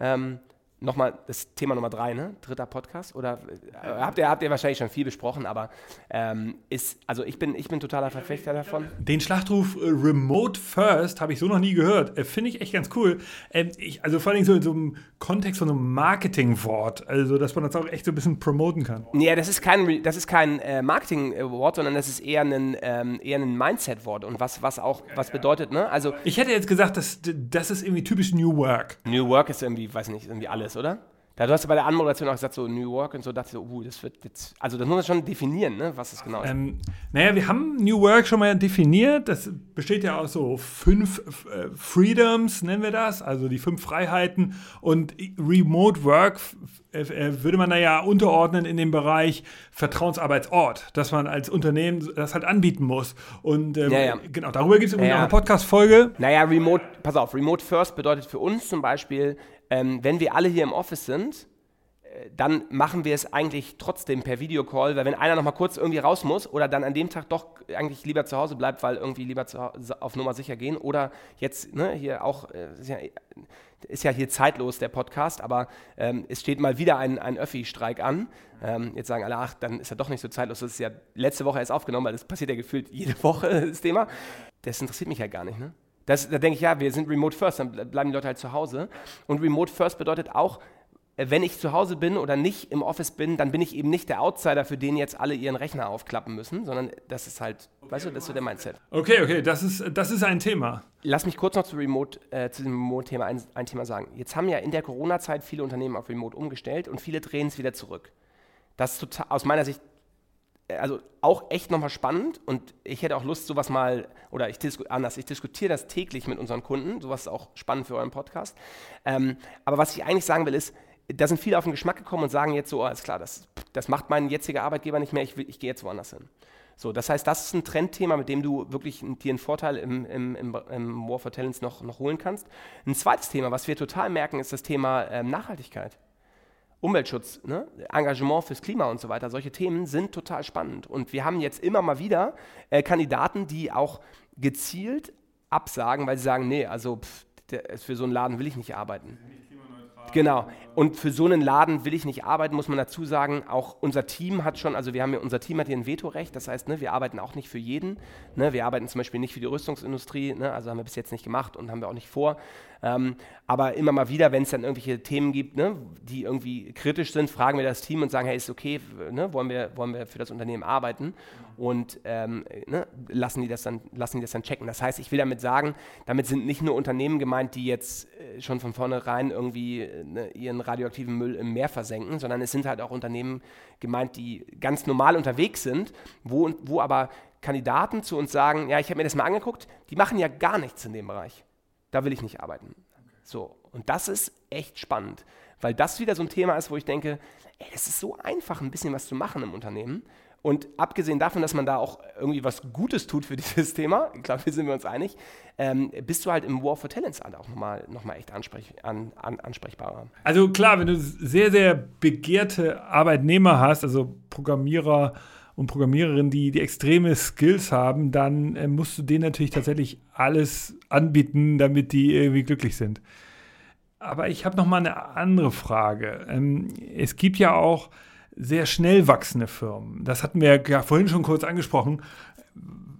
Ähm, nochmal das Thema Nummer drei, ne? Dritter Podcast. Oder äh, habt, ihr, habt ihr wahrscheinlich schon viel besprochen, aber ähm, ist, also ich bin, ich bin totaler Verfechter davon. Den Schlachtruf äh, Remote First habe ich so noch nie gehört. Äh, Finde ich echt ganz cool. Ähm, ich, also vor allem so in so einem Kontext von einem Marketingwort, also dass man das auch echt so ein bisschen promoten kann. Ja, das ist kein, das ist kein äh, Marketingwort, sondern das ist eher ein, ähm, eher ein Mindset-Wort und was, was auch, was bedeutet, ne? Also ich hätte jetzt gesagt, dass das ist irgendwie typisch New Work. New Work ist irgendwie, weiß nicht, irgendwie alles ist, oder? Da du hast ja bei der Anmoderation auch gesagt, so New York und so, dachte ich so, uh, das wird jetzt, also das muss man schon definieren, ne, was es genau ist. Ähm, naja, wir haben New Work schon mal definiert. Das besteht ja aus so fünf äh, Freedoms, nennen wir das, also die fünf Freiheiten. Und Remote Work äh, würde man da ja unterordnen in dem Bereich Vertrauensarbeitsort, dass man als Unternehmen das halt anbieten muss. Und ähm, ja, ja. genau, darüber gibt es ja, auch eine Podcast-Folge. Naja, Remote, pass auf, Remote First bedeutet für uns zum Beispiel, ähm, wenn wir alle hier im Office sind, äh, dann machen wir es eigentlich trotzdem per Videocall, weil wenn einer noch mal kurz irgendwie raus muss oder dann an dem Tag doch eigentlich lieber zu Hause bleibt, weil irgendwie lieber auf Nummer sicher gehen oder jetzt ne, hier auch, äh, ist ja, ist ja, hier zeitlos der Podcast, aber ähm, es steht mal wieder ein, ein Öffi-Streik an. Ähm, jetzt sagen alle, ach, dann ist er doch nicht so zeitlos, das ist ja letzte Woche erst aufgenommen, weil das passiert ja gefühlt jede [LAUGHS] Woche, das Thema. Das interessiert mich ja gar nicht, ne? Das, da denke ich, ja, wir sind Remote First, dann bleiben die Leute halt zu Hause. Und Remote First bedeutet auch, äh, wenn ich zu Hause bin oder nicht im Office bin, dann bin ich eben nicht der Outsider, für den jetzt alle ihren Rechner aufklappen müssen, sondern das ist halt, okay, weißt du, das ist so der Mindset. Okay, okay, das ist, das ist ein Thema. Lass mich kurz noch zu, Remote, äh, zu dem Remote-Thema ein, ein Thema sagen. Jetzt haben ja in der Corona-Zeit viele Unternehmen auf Remote umgestellt und viele drehen es wieder zurück. Das ist total, aus meiner Sicht also auch echt nochmal spannend und ich hätte auch Lust, sowas mal, oder ich anders, ich diskutiere das täglich mit unseren Kunden, sowas ist auch spannend für euren Podcast. Ähm, aber was ich eigentlich sagen will, ist, da sind viele auf den Geschmack gekommen und sagen jetzt so, oh, alles klar, das, das macht mein jetziger Arbeitgeber nicht mehr, ich, ich gehe jetzt woanders hin. So, das heißt, das ist ein Trendthema, mit dem du wirklich dir einen Vorteil im, im, im, im War for Talents noch, noch holen kannst. Ein zweites Thema, was wir total merken, ist das Thema ähm, Nachhaltigkeit. Umweltschutz, ne? Engagement fürs Klima und so weiter, solche Themen sind total spannend. Und wir haben jetzt immer mal wieder äh, Kandidaten, die auch gezielt absagen, weil sie sagen, nee, also pff, der, für so einen Laden will ich nicht arbeiten. Genau. Und für so einen Laden will ich nicht arbeiten, muss man dazu sagen. Auch unser Team hat schon, also wir haben ja, unser Team hat hier ein Vetorecht. Das heißt, ne, wir arbeiten auch nicht für jeden. Ne, wir arbeiten zum Beispiel nicht für die Rüstungsindustrie. Ne, also haben wir bis jetzt nicht gemacht und haben wir auch nicht vor. Ähm, aber immer mal wieder, wenn es dann irgendwelche Themen gibt, ne, die irgendwie kritisch sind, fragen wir das Team und sagen, hey, ist okay, ne, wollen, wir, wollen wir für das Unternehmen arbeiten? Und ähm, ne, lassen, die das dann, lassen die das dann checken. Das heißt, ich will damit sagen, damit sind nicht nur Unternehmen gemeint, die jetzt äh, schon von vornherein irgendwie ne, ihren radioaktiven Müll im Meer versenken, sondern es sind halt auch Unternehmen gemeint, die ganz normal unterwegs sind, wo, wo aber Kandidaten zu uns sagen, ja, ich habe mir das mal angeguckt, die machen ja gar nichts in dem Bereich da will ich nicht arbeiten. So, und das ist echt spannend, weil das wieder so ein Thema ist, wo ich denke, ey, es ist so einfach, ein bisschen was zu machen im Unternehmen. Und abgesehen davon, dass man da auch irgendwie was Gutes tut für [LAUGHS] dieses Thema, ich glaube, hier sind wir uns einig, ähm, bist du halt im War for Talents auch nochmal noch mal echt ansprech, an, an, ansprechbarer. Also klar, wenn du sehr, sehr begehrte Arbeitnehmer hast, also Programmierer, und Programmiererinnen, die, die extreme Skills haben, dann äh, musst du denen natürlich tatsächlich alles anbieten, damit die irgendwie glücklich sind. Aber ich habe noch mal eine andere Frage. Ähm, es gibt ja auch sehr schnell wachsende Firmen. Das hatten wir ja vorhin schon kurz angesprochen.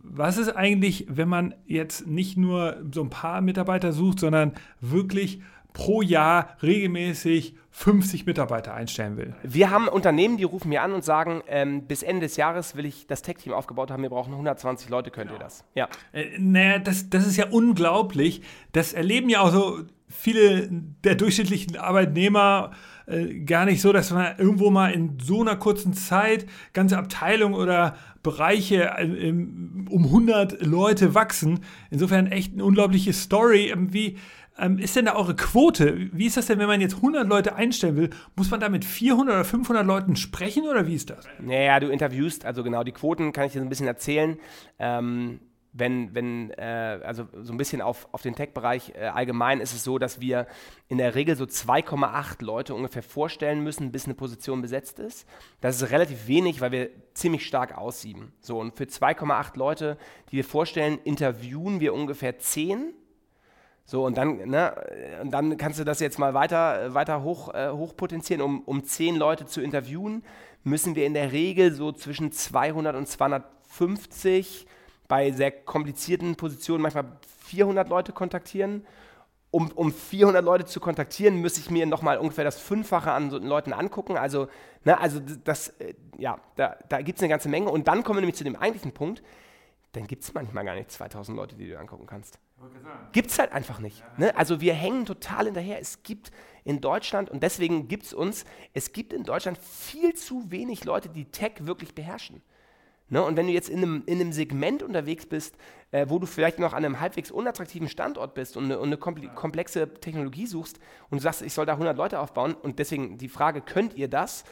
Was ist eigentlich, wenn man jetzt nicht nur so ein paar Mitarbeiter sucht, sondern wirklich pro Jahr regelmäßig 50 Mitarbeiter einstellen will. Wir haben Unternehmen, die rufen mir an und sagen, ähm, bis Ende des Jahres will ich das Tech-Team aufgebaut haben, wir brauchen 120 Leute, könnt genau. ihr das? Ja. Äh, naja, das, das ist ja unglaublich. Das erleben ja auch so viele der durchschnittlichen Arbeitnehmer äh, gar nicht so, dass man irgendwo mal in so einer kurzen Zeit ganze Abteilungen oder Bereiche äh, um 100 Leute wachsen. Insofern echt eine unglaubliche Story. Wie ähm, ist denn da eure Quote? Wie ist das denn, wenn man jetzt 100 Leute einstellen will? Muss man da mit 400 oder 500 Leuten sprechen oder wie ist das? Naja, du interviewst, also genau, die Quoten kann ich dir so ein bisschen erzählen. Ähm, wenn, wenn äh, also so ein bisschen auf, auf den Tech-Bereich äh, allgemein ist es so, dass wir in der Regel so 2,8 Leute ungefähr vorstellen müssen, bis eine Position besetzt ist. Das ist relativ wenig, weil wir ziemlich stark aussieben. So, und für 2,8 Leute, die wir vorstellen, interviewen wir ungefähr 10 so, und dann, ne, und dann kannst du das jetzt mal weiter, weiter hoch, äh, hochpotenzieren. Um, um zehn Leute zu interviewen, müssen wir in der Regel so zwischen 200 und 250 bei sehr komplizierten Positionen manchmal 400 Leute kontaktieren. Um, um 400 Leute zu kontaktieren, müsste ich mir nochmal ungefähr das Fünffache an so Leuten angucken. Also, ne, also das, äh, ja, da, da gibt es eine ganze Menge. Und dann kommen wir nämlich zu dem eigentlichen Punkt. Dann gibt es manchmal gar nicht 2000 Leute, die du angucken kannst. Gibt es halt einfach nicht. Ne? Also wir hängen total hinterher. Es gibt in Deutschland, und deswegen gibt es uns, es gibt in Deutschland viel zu wenig Leute, die Tech wirklich beherrschen. Ne? Und wenn du jetzt in einem, in einem Segment unterwegs bist, äh, wo du vielleicht noch an einem halbwegs unattraktiven Standort bist und eine, und eine komplexe Technologie suchst und du sagst, ich soll da 100 Leute aufbauen und deswegen die Frage, könnt ihr das?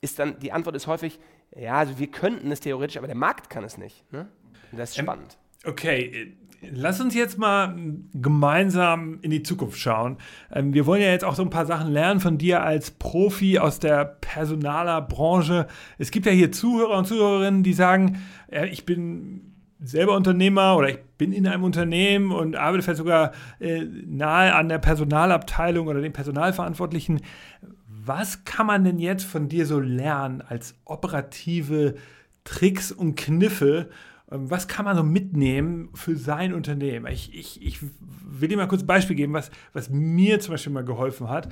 Ist dann, die Antwort ist häufig, ja, also wir könnten es theoretisch, aber der Markt kann es nicht. Ne? das ist ähm, spannend. Okay, lass uns jetzt mal gemeinsam in die Zukunft schauen. Ähm, wir wollen ja jetzt auch so ein paar Sachen lernen von dir als Profi aus der Personalerbranche. Es gibt ja hier Zuhörer und Zuhörerinnen, die sagen, ich bin selber Unternehmer oder ich bin in einem Unternehmen und arbeite vielleicht sogar äh, nahe an der Personalabteilung oder dem Personalverantwortlichen. Was kann man denn jetzt von dir so lernen als operative Tricks und Kniffe, was kann man so mitnehmen für sein Unternehmen? Ich, ich, ich will dir mal kurz ein Beispiel geben, was, was mir zum Beispiel mal geholfen hat.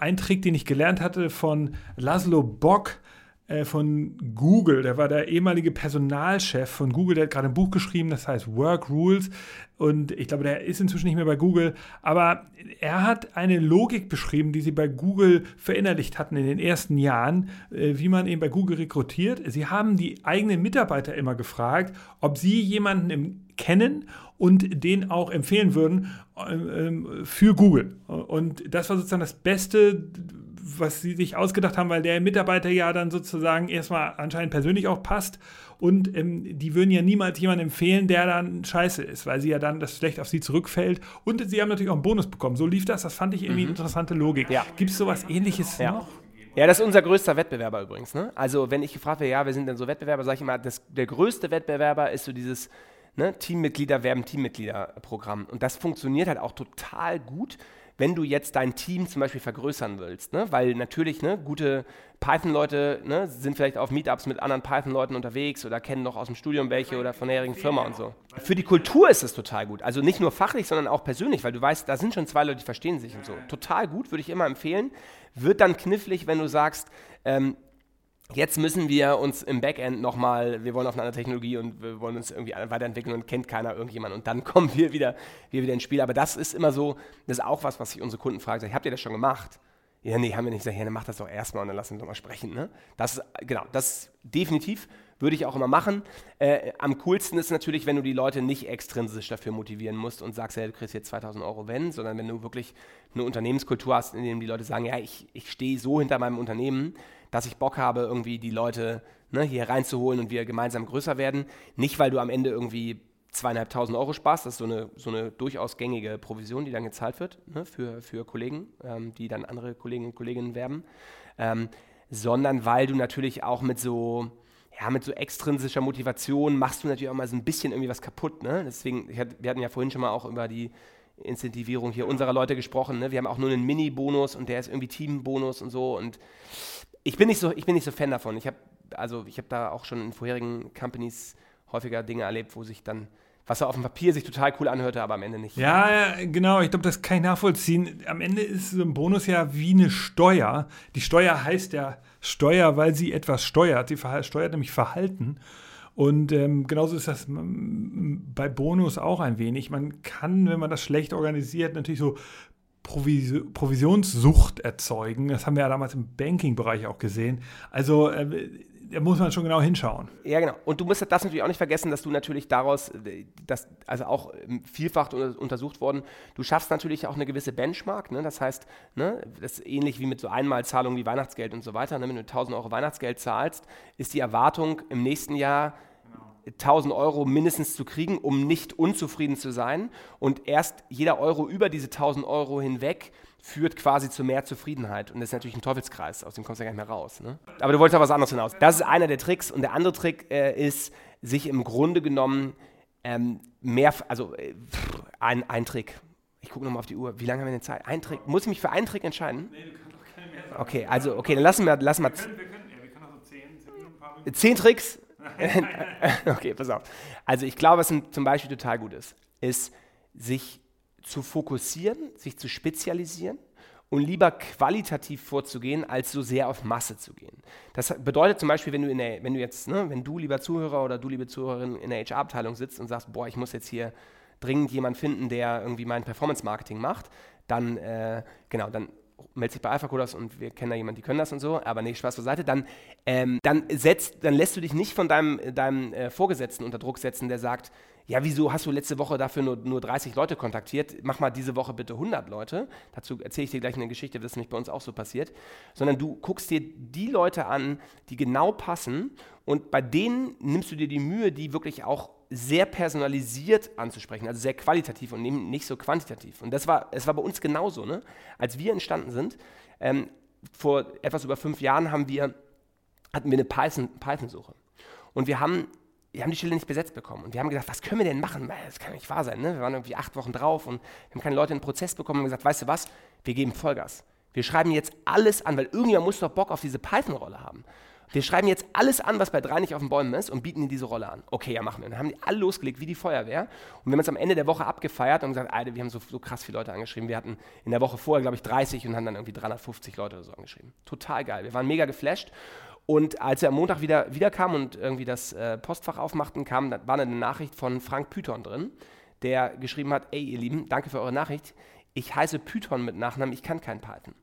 Ein Trick, den ich gelernt hatte von Laszlo Bock, äh, von Google. Der war der ehemalige Personalchef von Google. Der hat gerade ein Buch geschrieben, das heißt Work Rules. Und ich glaube, der ist inzwischen nicht mehr bei Google. Aber er hat eine Logik beschrieben, die sie bei Google verinnerlicht hatten in den ersten Jahren, äh, wie man eben bei Google rekrutiert. Sie haben die eigenen Mitarbeiter immer gefragt, ob sie jemanden kennen und den auch empfehlen würden ähm, für Google. Und das war sozusagen das Beste, was sie sich ausgedacht haben, weil der Mitarbeiter ja dann sozusagen erstmal anscheinend persönlich auch passt. Und ähm, die würden ja niemals jemanden empfehlen, der dann scheiße ist, weil sie ja dann das schlecht auf sie zurückfällt. Und sie haben natürlich auch einen Bonus bekommen. So lief das. Das fand ich irgendwie mhm. interessante Logik. Ja. Gibt es sowas ähnliches ja. noch? Ja, das ist unser größter Wettbewerber übrigens. Ne? Also, wenn ich gefragt werde, ja, wir sind denn so Wettbewerber, sage ich immer, das, der größte Wettbewerber ist so dieses ne, Teammitglieder werben Teammitglieder-Programm. Und das funktioniert halt auch total gut wenn du jetzt dein Team zum Beispiel vergrößern willst. Ne? Weil natürlich ne, gute Python-Leute ne, sind vielleicht auf Meetups mit anderen Python-Leuten unterwegs oder kennen noch aus dem Studium welche oder von der ihrigen Firma und so. Für die Kultur ist es total gut. Also nicht nur fachlich, sondern auch persönlich, weil du weißt, da sind schon zwei Leute, die verstehen sich und so. Total gut, würde ich immer empfehlen. Wird dann knifflig, wenn du sagst, ähm, Jetzt müssen wir uns im Backend nochmal, wir wollen auf eine andere Technologie und wir wollen uns irgendwie weiterentwickeln und kennt keiner irgendjemand und dann [LAUGHS] kommen wir wieder, wir wieder ins Spiel. Aber das ist immer so, das ist auch was, was sich unsere Kunden fragen. Sag, habt ihr das schon gemacht? Ja, nee, haben wir nicht. Sag, ja, dann mach das doch erstmal und dann lassen wir uns mal sprechen. Ne? Das, genau, das definitiv würde ich auch immer machen. Äh, am coolsten ist natürlich, wenn du die Leute nicht extrinsisch dafür motivieren musst und sagst, ja, du kriegst jetzt 2000 Euro, wenn, sondern wenn du wirklich eine Unternehmenskultur hast, in der die Leute sagen, ja, ich, ich stehe so hinter meinem Unternehmen, dass ich Bock habe, irgendwie die Leute ne, hier reinzuholen und wir gemeinsam größer werden. Nicht, weil du am Ende irgendwie zweieinhalbtausend Euro sparst, das ist so eine, so eine durchaus gängige Provision, die dann gezahlt wird ne, für, für Kollegen, ähm, die dann andere Kolleginnen und Kollegen werben, ähm, sondern weil du natürlich auch mit so, ja, mit so extrinsischer Motivation machst du natürlich auch mal so ein bisschen irgendwie was kaputt. Ne? Deswegen, hatte, wir hatten ja vorhin schon mal auch über die Incentivierung hier unserer Leute gesprochen. Ne? Wir haben auch nur einen Mini-Bonus und der ist irgendwie Team-Bonus und so und ich bin nicht so, ich bin nicht so Fan davon. Ich habe also ich da auch schon in vorherigen Companies häufiger Dinge erlebt, wo sich dann was auf dem Papier sich total cool anhörte, aber am Ende nicht. Ja, genau. Ich glaube, das kann ich nachvollziehen. Am Ende ist so ein Bonus ja wie eine Steuer. Die Steuer heißt ja Steuer, weil sie etwas steuert. Sie steuert nämlich Verhalten. Und ähm, genauso ist das bei Bonus auch ein wenig. Man kann, wenn man das schlecht organisiert, natürlich so Provis Provisionssucht erzeugen. Das haben wir ja damals im Banking-Bereich auch gesehen. Also äh, da muss man schon genau hinschauen. Ja, genau. Und du musst das natürlich auch nicht vergessen, dass du natürlich daraus, das, also auch vielfach untersucht worden, du schaffst natürlich auch eine gewisse Benchmark. Ne? Das heißt, ne, das ist ähnlich wie mit so Einmalzahlungen wie Weihnachtsgeld und so weiter. Ne? Wenn du 1000 Euro Weihnachtsgeld zahlst, ist die Erwartung im nächsten Jahr 1000 Euro mindestens zu kriegen, um nicht unzufrieden zu sein. Und erst jeder Euro über diese 1000 Euro hinweg führt quasi zu mehr Zufriedenheit. Und das ist natürlich ein Teufelskreis, aus dem kommst du ja gar nicht mehr raus. Ne? Aber du wolltest auch was anderes hinaus. Das ist einer der Tricks. Und der andere Trick äh, ist, sich im Grunde genommen ähm, mehr, also äh, ein, ein Trick. Ich gucke nochmal auf die Uhr. Wie lange haben wir denn Zeit? Ein Trick. Muss ich mich für einen Trick entscheiden? Nee, du kannst doch keine mehr sagen. Okay, also, okay, dann lassen wir, lassen wir. Wir können, wir können, ja, wir können auch so zehn, zehn, zehn Tricks [LAUGHS] okay, pass auf. Also ich glaube, was zum Beispiel total gut ist, ist sich zu fokussieren, sich zu spezialisieren und lieber qualitativ vorzugehen, als so sehr auf Masse zu gehen. Das bedeutet zum Beispiel, wenn du, in der, wenn du jetzt, ne, wenn du, lieber Zuhörer oder du, liebe Zuhörerin, in der HR-Abteilung sitzt und sagst, boah, ich muss jetzt hier dringend jemanden finden, der irgendwie mein Performance-Marketing macht, dann, äh, genau, dann melde dich bei Alpha Coders und wir kennen da jemanden, die können das und so, aber nee, Spaß zur Seite, dann, ähm, dann, setzt, dann lässt du dich nicht von deinem, deinem äh, Vorgesetzten unter Druck setzen, der sagt, ja, wieso hast du letzte Woche dafür nur, nur 30 Leute kontaktiert? Mach mal diese Woche bitte 100 Leute. Dazu erzähle ich dir gleich eine Geschichte, das ist nämlich bei uns auch so passiert. Sondern du guckst dir die Leute an, die genau passen und bei denen nimmst du dir die Mühe, die wirklich auch sehr personalisiert anzusprechen, also sehr qualitativ und nicht so quantitativ. Und das war, es war bei uns genauso. Ne? Als wir entstanden sind, ähm, vor etwas über fünf Jahren haben wir, hatten wir eine Python-Suche. Python und wir haben wir haben die Stelle nicht besetzt bekommen. Und wir haben gesagt, was können wir denn machen? Das kann nicht wahr sein. Ne? Wir waren irgendwie acht Wochen drauf und haben keine Leute in den Prozess bekommen und gesagt, weißt du was, wir geben Vollgas. Wir schreiben jetzt alles an, weil irgendjemand muss doch Bock auf diese Python-Rolle haben. Wir schreiben jetzt alles an, was bei drei nicht auf den Bäumen ist und bieten ihnen diese Rolle an. Okay, ja, machen wir. Dann haben die alle losgelegt, wie die Feuerwehr. Und wir haben uns am Ende der Woche abgefeiert und gesagt, Alter, wir haben so, so krass viele Leute angeschrieben. Wir hatten in der Woche vorher, glaube ich, 30 und haben dann irgendwie 350 Leute oder so angeschrieben. Total geil. Wir waren mega geflasht. Und als er am Montag wieder, wieder kam und irgendwie das äh, Postfach aufmachten, kam, da war eine Nachricht von Frank Python drin, der geschrieben hat, ey ihr Lieben, danke für eure Nachricht. Ich heiße Python mit Nachnamen, ich kann kein Python.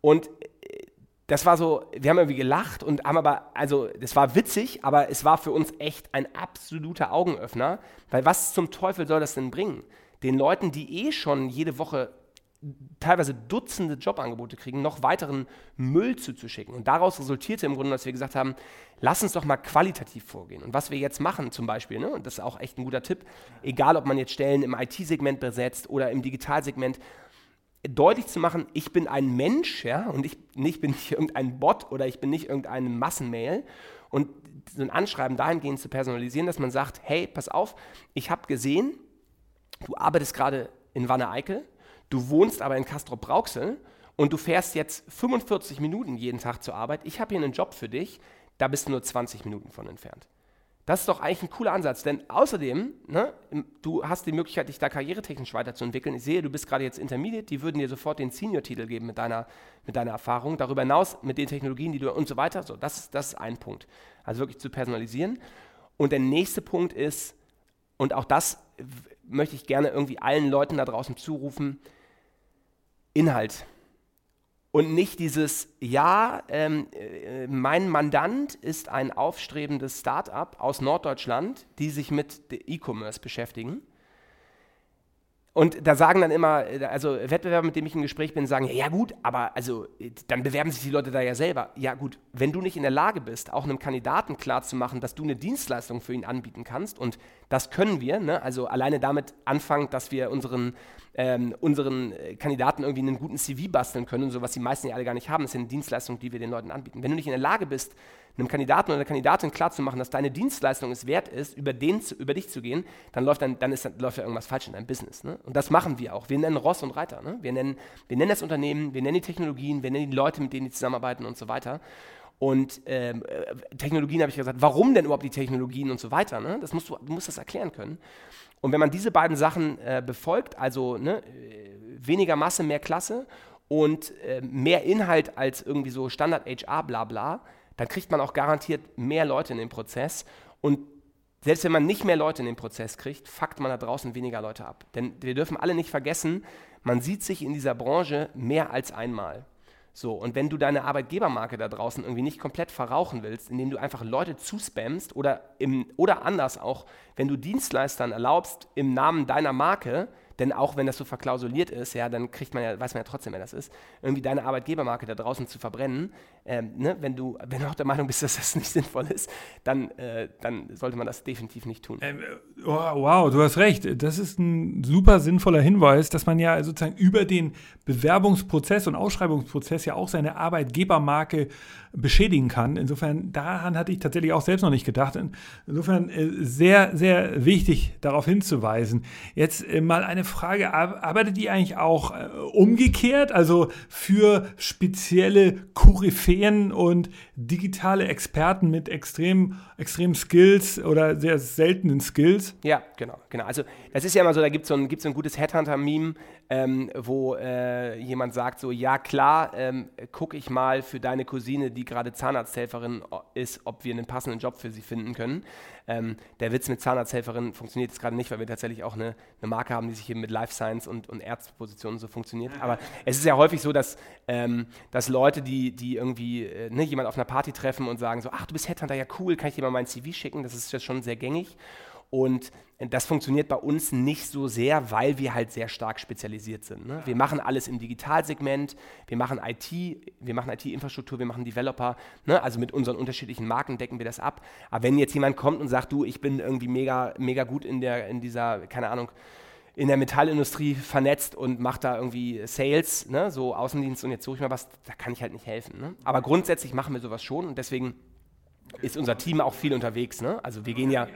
Und äh, das war so, wir haben irgendwie gelacht und haben aber, also das war witzig, aber es war für uns echt ein absoluter Augenöffner, weil was zum Teufel soll das denn bringen? Den Leuten, die eh schon jede Woche teilweise Dutzende Jobangebote kriegen, noch weiteren Müll zuzuschicken. Und daraus resultierte im Grunde, dass wir gesagt haben, lass uns doch mal qualitativ vorgehen. Und was wir jetzt machen zum Beispiel, ne, und das ist auch echt ein guter Tipp, egal ob man jetzt Stellen im IT-Segment besetzt oder im Digitalsegment, deutlich zu machen, ich bin ein Mensch, ja, und ich, ich bin nicht irgendein Bot oder ich bin nicht irgendeine Massenmail. Und so ein Anschreiben dahingehend zu personalisieren, dass man sagt, hey, pass auf, ich habe gesehen, du arbeitest gerade in Wanne Eickel, Du wohnst aber in Castrop-Rauxel und du fährst jetzt 45 Minuten jeden Tag zur Arbeit. Ich habe hier einen Job für dich, da bist du nur 20 Minuten von entfernt. Das ist doch eigentlich ein cooler Ansatz, denn außerdem, ne, du hast die Möglichkeit, dich da karrieretechnisch weiterzuentwickeln. Ich sehe, du bist gerade jetzt Intermediate, die würden dir sofort den Senior-Titel geben mit deiner, mit deiner Erfahrung. Darüber hinaus mit den Technologien, die du und so weiter. So, das, das ist ein Punkt. Also wirklich zu personalisieren. Und der nächste Punkt ist, und auch das möchte ich gerne irgendwie allen Leuten da draußen zurufen, Inhalt und nicht dieses, ja, ähm, äh, mein Mandant ist ein aufstrebendes Start-up aus Norddeutschland, die sich mit E-Commerce beschäftigen. Und da sagen dann immer, also Wettbewerber, mit denen ich im Gespräch bin, sagen, ja gut, aber also dann bewerben sich die Leute da ja selber. Ja gut, wenn du nicht in der Lage bist, auch einem Kandidaten klarzumachen, dass du eine Dienstleistung für ihn anbieten kannst, und das können wir, ne? also alleine damit anfangen, dass wir unseren, ähm, unseren Kandidaten irgendwie einen guten CV basteln können und so, was die meisten ja alle gar nicht haben, das sind Dienstleistungen, die wir den Leuten anbieten. Wenn du nicht in der Lage bist, einem Kandidaten oder einer Kandidatin klarzumachen, dass deine Dienstleistung es wert ist, über, den zu, über dich zu gehen, dann läuft, dann, dann, ist, dann läuft ja irgendwas falsch in deinem Business. Ne? Und das machen wir auch. Wir nennen Ross und Reiter. Ne? Wir, nennen, wir nennen das Unternehmen, wir nennen die Technologien, wir nennen die Leute, mit denen die zusammenarbeiten und so weiter. Und ähm, äh, Technologien habe ich gesagt, warum denn überhaupt die Technologien und so weiter? Ne? Das musst du, du musst das erklären können. Und wenn man diese beiden Sachen äh, befolgt, also ne, äh, weniger Masse, mehr Klasse und äh, mehr Inhalt als irgendwie so Standard HR, bla bla, dann kriegt man auch garantiert mehr Leute in den Prozess. Und selbst wenn man nicht mehr Leute in den Prozess kriegt, fuckt man da draußen weniger Leute ab. Denn wir dürfen alle nicht vergessen, man sieht sich in dieser Branche mehr als einmal. So, und wenn du deine Arbeitgebermarke da draußen irgendwie nicht komplett verrauchen willst, indem du einfach Leute zuspammst oder, im, oder anders auch, wenn du Dienstleistern erlaubst, im Namen deiner Marke denn auch wenn das so verklausuliert ist, ja, dann kriegt man ja, weiß man ja trotzdem, wer das ist, irgendwie deine Arbeitgebermarke da draußen zu verbrennen. Ähm, ne? wenn, du, wenn du auch der Meinung bist, [LAUGHS] dass das nicht sinnvoll ist, dann, äh, dann sollte man das definitiv nicht tun. Ähm, oh, wow, du hast recht. Das ist ein super sinnvoller Hinweis, dass man ja sozusagen über den Bewerbungsprozess und Ausschreibungsprozess ja auch seine Arbeitgebermarke beschädigen kann. Insofern, daran hatte ich tatsächlich auch selbst noch nicht gedacht. Insofern äh, sehr, sehr wichtig, darauf hinzuweisen. Jetzt äh, mal eine Frage, arbeitet ihr eigentlich auch äh, umgekehrt, also für spezielle Koryphäen und digitale Experten mit extrem, extrem Skills oder sehr seltenen Skills? Ja, genau, genau. Also das ist ja immer so, da gibt es so, so ein gutes Headhunter-Meme, ähm, wo äh, jemand sagt so, ja klar, ähm, gucke ich mal für deine Cousine, die gerade Zahnarzthelferin ist, ob wir einen passenden Job für sie finden können. Ähm, der Witz mit Zahnarzthelferin funktioniert jetzt gerade nicht, weil wir tatsächlich auch eine, eine Marke haben, die sich eben mit Life Science und, und Ärztepositionen so funktioniert. Aber es ist ja häufig so, dass, ähm, dass Leute, die, die irgendwie äh, ne, jemand auf einer Party treffen und sagen so, ach, du bist Headhunter, ja cool, kann ich dir mal mein CV schicken? Das ist ja schon sehr gängig. Und das funktioniert bei uns nicht so sehr, weil wir halt sehr stark spezialisiert sind. Ne? Wir machen alles im Digitalsegment, wir machen IT, wir machen IT-Infrastruktur, wir machen Developer. Ne? Also mit unseren unterschiedlichen Marken decken wir das ab. Aber wenn jetzt jemand kommt und sagt, du, ich bin irgendwie mega, mega gut in, der, in dieser, keine Ahnung, in der Metallindustrie vernetzt und macht da irgendwie Sales, ne? so Außendienst und jetzt suche ich mal was, da kann ich halt nicht helfen. Ne? Aber grundsätzlich machen wir sowas schon und deswegen ist unser Team auch viel unterwegs. Ne? Also wir gehen ja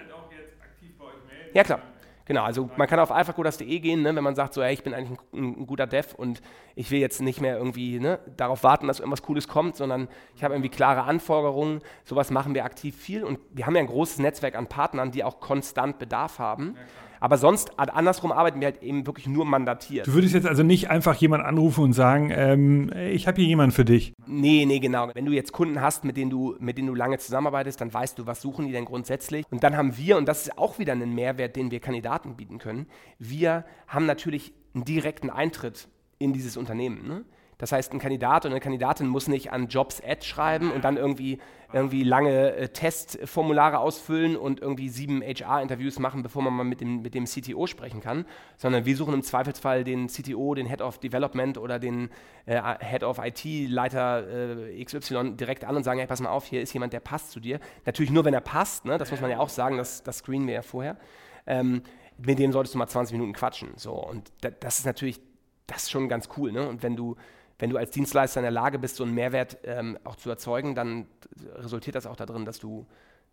ja, klar. Genau, also man kann auf alphacodas.de gehen, ne, wenn man sagt, so, hey, ich bin eigentlich ein, ein, guter Dev und ich will jetzt nicht mehr irgendwie ne, darauf warten, dass irgendwas Cooles kommt, sondern ich habe irgendwie klare Anforderungen. Sowas machen wir aktiv viel und wir haben ja ein großes Netzwerk an Partnern, die auch konstant Bedarf haben. Ja, aber sonst, andersrum arbeiten wir halt eben wirklich nur mandatiert. Du würdest jetzt also nicht einfach jemanden anrufen und sagen, ähm, ich habe hier jemanden für dich. Nee, nee, genau. Wenn du jetzt Kunden hast, mit denen du, mit denen du lange zusammenarbeitest, dann weißt du, was suchen die denn grundsätzlich. Und dann haben wir, und das ist auch wieder ein Mehrwert, den wir Kandidaten bieten können, wir haben natürlich einen direkten Eintritt in dieses Unternehmen. Ne? Das heißt, ein Kandidat oder eine Kandidatin muss nicht an Jobs Ad schreiben und dann irgendwie, irgendwie lange äh, Testformulare ausfüllen und irgendwie sieben HR-Interviews machen, bevor man mal mit dem, mit dem CTO sprechen kann, sondern wir suchen im Zweifelsfall den CTO, den Head of Development oder den äh, Head of IT-Leiter äh, XY direkt an und sagen, hey, pass mal auf, hier ist jemand, der passt zu dir. Natürlich nur, wenn er passt, ne? das muss man ja auch sagen, das, das screenen wir ja vorher. Ähm, mit dem solltest du mal 20 Minuten quatschen. So, und das ist natürlich, das ist schon ganz cool. Ne? Und wenn du wenn du als Dienstleister in der Lage bist, so einen Mehrwert ähm, auch zu erzeugen, dann resultiert das auch darin, dass du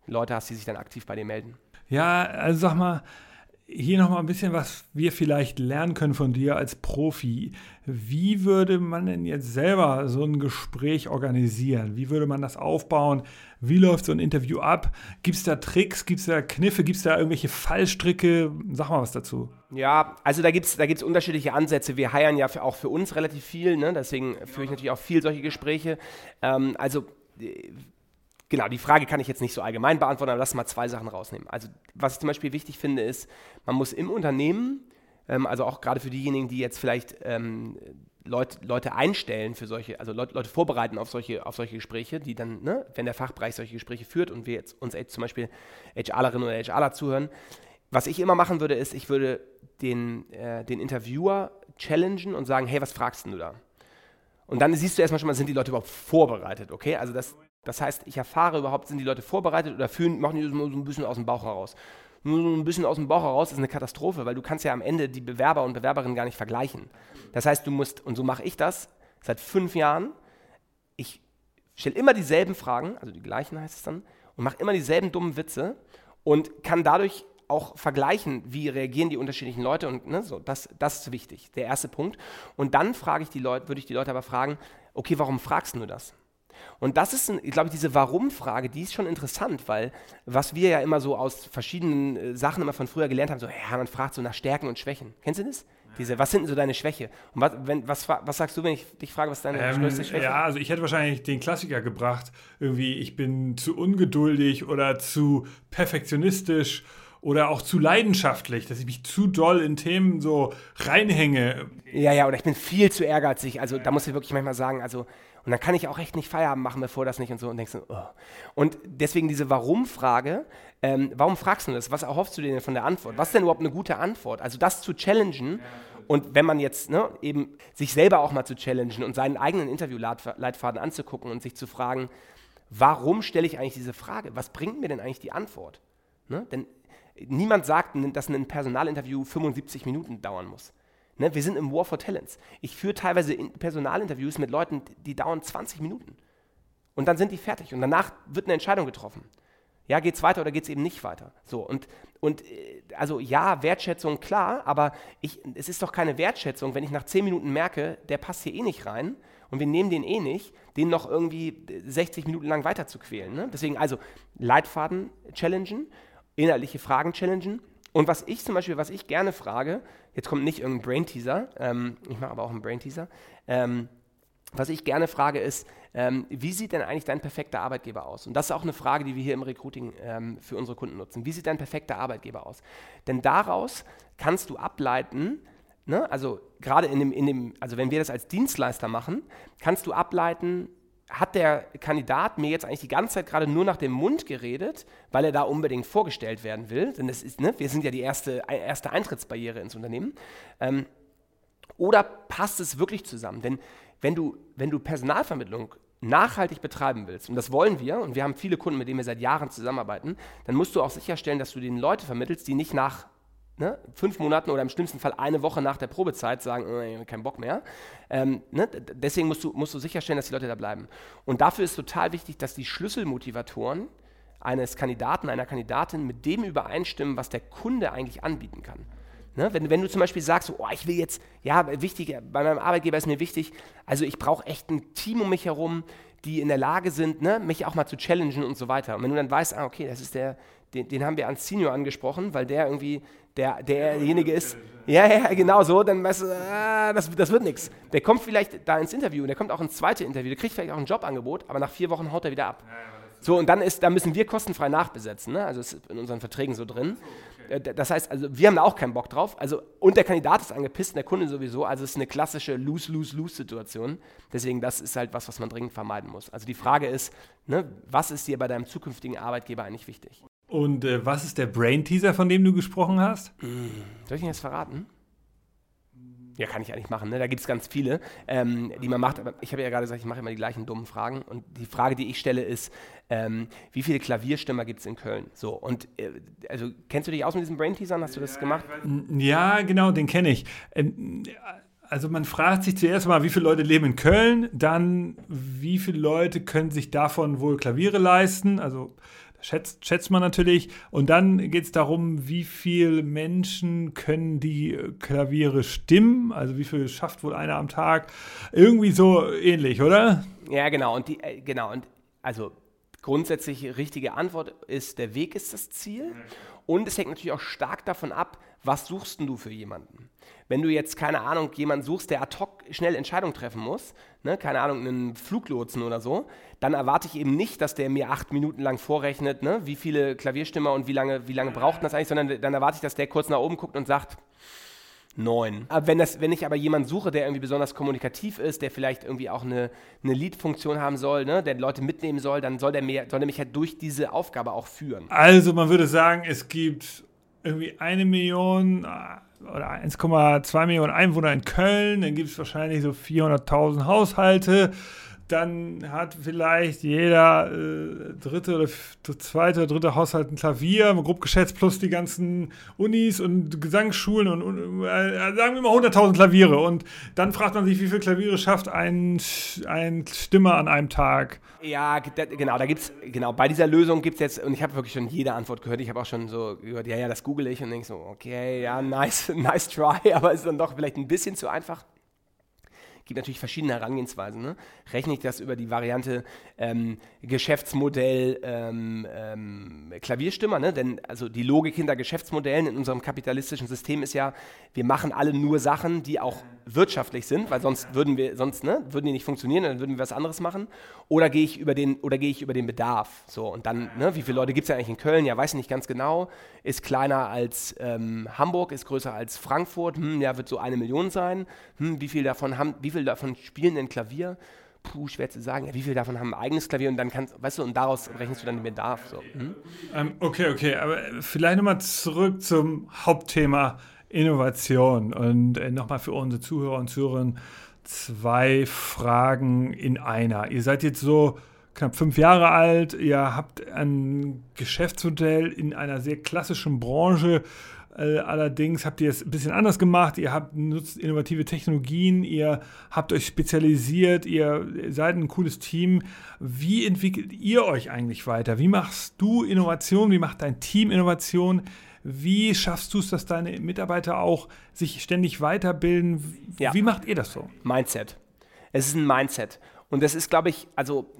Leute hast, die sich dann aktiv bei dir melden. Ja, also sag mal, hier nochmal ein bisschen, was wir vielleicht lernen können von dir als Profi. Wie würde man denn jetzt selber so ein Gespräch organisieren? Wie würde man das aufbauen? Wie läuft so ein Interview ab? Gibt es da Tricks? Gibt es da Kniffe? Gibt es da irgendwelche Fallstricke? Sag mal was dazu. Ja, also da gibt es da gibt's unterschiedliche Ansätze. Wir heiern ja für, auch für uns relativ viel, ne? deswegen führe ich natürlich auch viel solche Gespräche. Ähm, also genau, die Frage kann ich jetzt nicht so allgemein beantworten, aber lass mal zwei Sachen rausnehmen. Also, was ich zum Beispiel wichtig finde, ist, man muss im Unternehmen, ähm, also auch gerade für diejenigen, die jetzt vielleicht ähm, Leute, Leute einstellen für solche, also Leute, Leute, vorbereiten auf solche, auf solche Gespräche, die dann, ne, wenn der Fachbereich solche Gespräche führt und wir jetzt uns zum Beispiel HRlerinnen oder HRler zuhören, was ich immer machen würde, ist, ich würde den, äh, den Interviewer challengen und sagen, hey, was fragst du da? Und dann siehst du erstmal schon mal, sind die Leute überhaupt vorbereitet, okay? Also das, das heißt, ich erfahre überhaupt, sind die Leute vorbereitet oder fühlen, machen die so ein bisschen aus dem Bauch heraus. Nur so ein bisschen aus dem Bauch heraus ist eine Katastrophe, weil du kannst ja am Ende die Bewerber und Bewerberinnen gar nicht vergleichen. Das heißt, du musst, und so mache ich das seit fünf Jahren, ich stelle immer dieselben Fragen, also die gleichen heißt es dann, und mache immer dieselben dummen Witze und kann dadurch auch vergleichen, wie reagieren die unterschiedlichen Leute und ne, so, das, das ist wichtig, der erste Punkt. Und dann frage ich die Leute, würde ich die Leute aber fragen, okay, warum fragst du das? Und das ist, ich glaube, diese Warum-Frage, die ist schon interessant, weil was wir ja immer so aus verschiedenen äh, Sachen immer von früher gelernt haben, so, ja, man fragt so nach Stärken und Schwächen. Kennst du das? Diese, was sind denn so deine Schwäche? Und was, wenn, was, was sagst du, wenn ich dich frage, was deine ähm, größte Schwäche ist? Ja, also ich hätte wahrscheinlich den Klassiker gebracht, irgendwie, ich bin zu ungeduldig oder zu perfektionistisch oder auch zu leidenschaftlich, dass ich mich zu doll in Themen so reinhänge. Ja, ja, oder ich bin viel zu ehrgeizig. Also da muss ich wirklich manchmal sagen, also und dann kann ich auch echt nicht Feierabend machen, bevor das nicht und so. Und denkst du, oh. Und deswegen diese Warum-Frage, ähm, warum fragst du das? Was erhoffst du dir denn von der Antwort? Was ist denn überhaupt eine gute Antwort? Also das zu challengen und wenn man jetzt ne, eben sich selber auch mal zu challengen und seinen eigenen Interviewleitfaden anzugucken und sich zu fragen, warum stelle ich eigentlich diese Frage? Was bringt mir denn eigentlich die Antwort? Ne? Denn niemand sagt, dass ein Personalinterview 75 Minuten dauern muss. Ne, wir sind im War for Talents. Ich führe teilweise Personalinterviews mit Leuten, die dauern 20 Minuten. Und dann sind die fertig. Und danach wird eine Entscheidung getroffen. Ja, geht es weiter oder geht es eben nicht weiter? So, und, und äh, also ja, Wertschätzung, klar, aber ich, es ist doch keine Wertschätzung, wenn ich nach 10 Minuten merke, der passt hier eh nicht rein und wir nehmen den eh nicht, den noch irgendwie 60 Minuten lang weiter zu quälen. Ne? Deswegen also Leitfaden challengen, inhaltliche Fragen challengen und was ich zum Beispiel, was ich gerne frage, jetzt kommt nicht irgendein Brain-Teaser, ähm, ich mache aber auch einen Brain-Teaser, ähm, was ich gerne frage ist, ähm, wie sieht denn eigentlich dein perfekter Arbeitgeber aus? Und das ist auch eine Frage, die wir hier im Recruiting ähm, für unsere Kunden nutzen. Wie sieht dein perfekter Arbeitgeber aus? Denn daraus kannst du ableiten, ne, also gerade in dem, in dem, also wenn wir das als Dienstleister machen, kannst du ableiten, hat der Kandidat mir jetzt eigentlich die ganze Zeit gerade nur nach dem Mund geredet, weil er da unbedingt vorgestellt werden will. Denn das ist, ne, wir sind ja die erste, erste Eintrittsbarriere ins Unternehmen. Ähm, oder passt es wirklich zusammen? Denn wenn du, wenn du Personalvermittlung nachhaltig betreiben willst, und das wollen wir, und wir haben viele Kunden, mit denen wir seit Jahren zusammenarbeiten, dann musst du auch sicherstellen, dass du den Leute vermittelst, die nicht nach ne, fünf Monaten oder im schlimmsten Fall eine Woche nach der Probezeit sagen, äh, kein Bock mehr. Ähm, ne, deswegen musst du, musst du sicherstellen, dass die Leute da bleiben. Und dafür ist total wichtig, dass die Schlüsselmotivatoren eines Kandidaten, einer Kandidatin mit dem übereinstimmen, was der Kunde eigentlich anbieten kann. Ne, wenn, wenn, du zum Beispiel sagst, oh, ich will jetzt, ja, wichtig, bei meinem Arbeitgeber ist mir wichtig, also ich brauche echt ein Team um mich herum, die in der Lage sind, ne, mich auch mal zu challengen und so weiter. Und wenn du dann weißt, ah, okay, das ist der, den, den haben wir als Senior angesprochen, weil der irgendwie der, derjenige ist, ja, ja, genau so, dann weißt du, ah, das, das wird nichts. Der kommt vielleicht da ins Interview und der kommt auch ins zweite Interview, der kriegt vielleicht auch ein Jobangebot, aber nach vier Wochen haut er wieder ab. So, und dann, ist, dann müssen wir kostenfrei nachbesetzen, ne? also ist in unseren Verträgen so drin. Äh, das heißt, also wir haben da auch keinen Bock drauf. Also, und der Kandidat ist angepisst und der Kunde sowieso. Also es ist eine klassische Lose-Lose-Lose-Situation. Deswegen, das ist halt was, was man dringend vermeiden muss. Also die Frage ist, ne, was ist dir bei deinem zukünftigen Arbeitgeber eigentlich wichtig? Und äh, was ist der Brain-Teaser, von dem du gesprochen hast? Hm, soll ich ihn jetzt verraten? Ja, kann ich eigentlich machen. Ne? Da gibt es ganz viele, ähm, die man macht. Aber ich habe ja gerade gesagt, ich mache immer die gleichen dummen Fragen. Und die Frage, die ich stelle, ist, ähm, wie viele Klavierstimmer gibt es in Köln? So, und äh, also kennst du dich aus mit diesen Brain-Teasern? Hast du das gemacht? Ja, genau, den kenne ich. Ähm, also man fragt sich zuerst mal, wie viele Leute leben in Köln, dann wie viele Leute können sich davon wohl Klaviere leisten? Also schätzt, schätzt man natürlich. Und dann geht es darum, wie viele Menschen können die Klaviere stimmen, also wie viel schafft wohl einer am Tag. Irgendwie so ähnlich, oder? Ja, genau. Und die, äh, genau, und also grundsätzlich richtige Antwort ist, der Weg ist das Ziel. Und es hängt natürlich auch stark davon ab, was suchst du für jemanden. Wenn du jetzt, keine Ahnung, jemanden suchst, der ad hoc schnell Entscheidungen treffen muss, ne, keine Ahnung, einen Fluglotsen oder so, dann erwarte ich eben nicht, dass der mir acht Minuten lang vorrechnet, ne, wie viele Klavierstimmer und wie lange, wie lange braucht das eigentlich, sondern dann erwarte ich, dass der kurz nach oben guckt und sagt, neun. Aber wenn, das, wenn ich aber jemanden suche, der irgendwie besonders kommunikativ ist, der vielleicht irgendwie auch eine, eine Lead-Funktion haben soll, ne, der Leute mitnehmen soll, dann soll der, mir, soll der mich halt durch diese Aufgabe auch führen. Also man würde sagen, es gibt irgendwie eine Million äh, oder 1,2 Millionen Einwohner in Köln, dann gibt es wahrscheinlich so 400.000 Haushalte dann hat vielleicht jeder äh, dritte oder zweite oder dritte Haushalt ein Klavier, grob geschätzt, plus die ganzen Unis und Gesangsschulen und, äh, sagen wir mal 100.000 Klaviere. Und dann fragt man sich, wie viele Klaviere schafft ein, ein Stimmer an einem Tag? Ja, genau, da gibt's, genau, bei dieser Lösung gibt es jetzt, und ich habe wirklich schon jede Antwort gehört, ich habe auch schon so gehört, ja, ja, das google ich und denke so, okay, ja, nice, [LAUGHS] nice try, aber ist dann doch vielleicht ein bisschen zu einfach gibt natürlich verschiedene Herangehensweisen. Ne? Rechne ich das über die Variante ähm, Geschäftsmodell ähm, ähm, Klavierstimmer, ne? denn also die Logik hinter Geschäftsmodellen in unserem kapitalistischen System ist ja, wir machen alle nur Sachen, die auch wirtschaftlich sind, weil sonst würden wir sonst ne, würden die nicht funktionieren, dann würden wir was anderes machen. Oder gehe ich über den oder gehe ich über den Bedarf. So und dann, ne, wie viele Leute gibt es ja eigentlich in Köln? Ja, weiß ich nicht ganz genau. Ist kleiner als ähm, Hamburg, ist größer als Frankfurt. Hm, ja, wird so eine Million sein. Hm, wie viel davon haben, wie viel davon spielen denn Klavier? Puh, schwer zu sagen. Ja, wie viel davon haben ein eigenes Klavier und dann kannst, weißt du, und daraus rechnest du dann den Bedarf. So. Hm? Ähm, okay, okay, aber vielleicht nochmal zurück zum Hauptthema Innovation. Und äh, nochmal für unsere Zuhörer und Zuhörerinnen zwei Fragen in einer. Ihr seid jetzt so knapp fünf Jahre alt, ihr habt ein Geschäftsmodell in einer sehr klassischen Branche. Äh, allerdings habt ihr es ein bisschen anders gemacht. Ihr habt nutzt innovative Technologien, ihr habt euch spezialisiert, ihr seid ein cooles Team. Wie entwickelt ihr euch eigentlich weiter? Wie machst du Innovation? Wie macht dein Team Innovation? Wie schaffst du es, dass deine Mitarbeiter auch sich ständig weiterbilden? Ja. Wie macht ihr das so? Mindset. Es ist ein Mindset. Und das ist, glaube ich, also,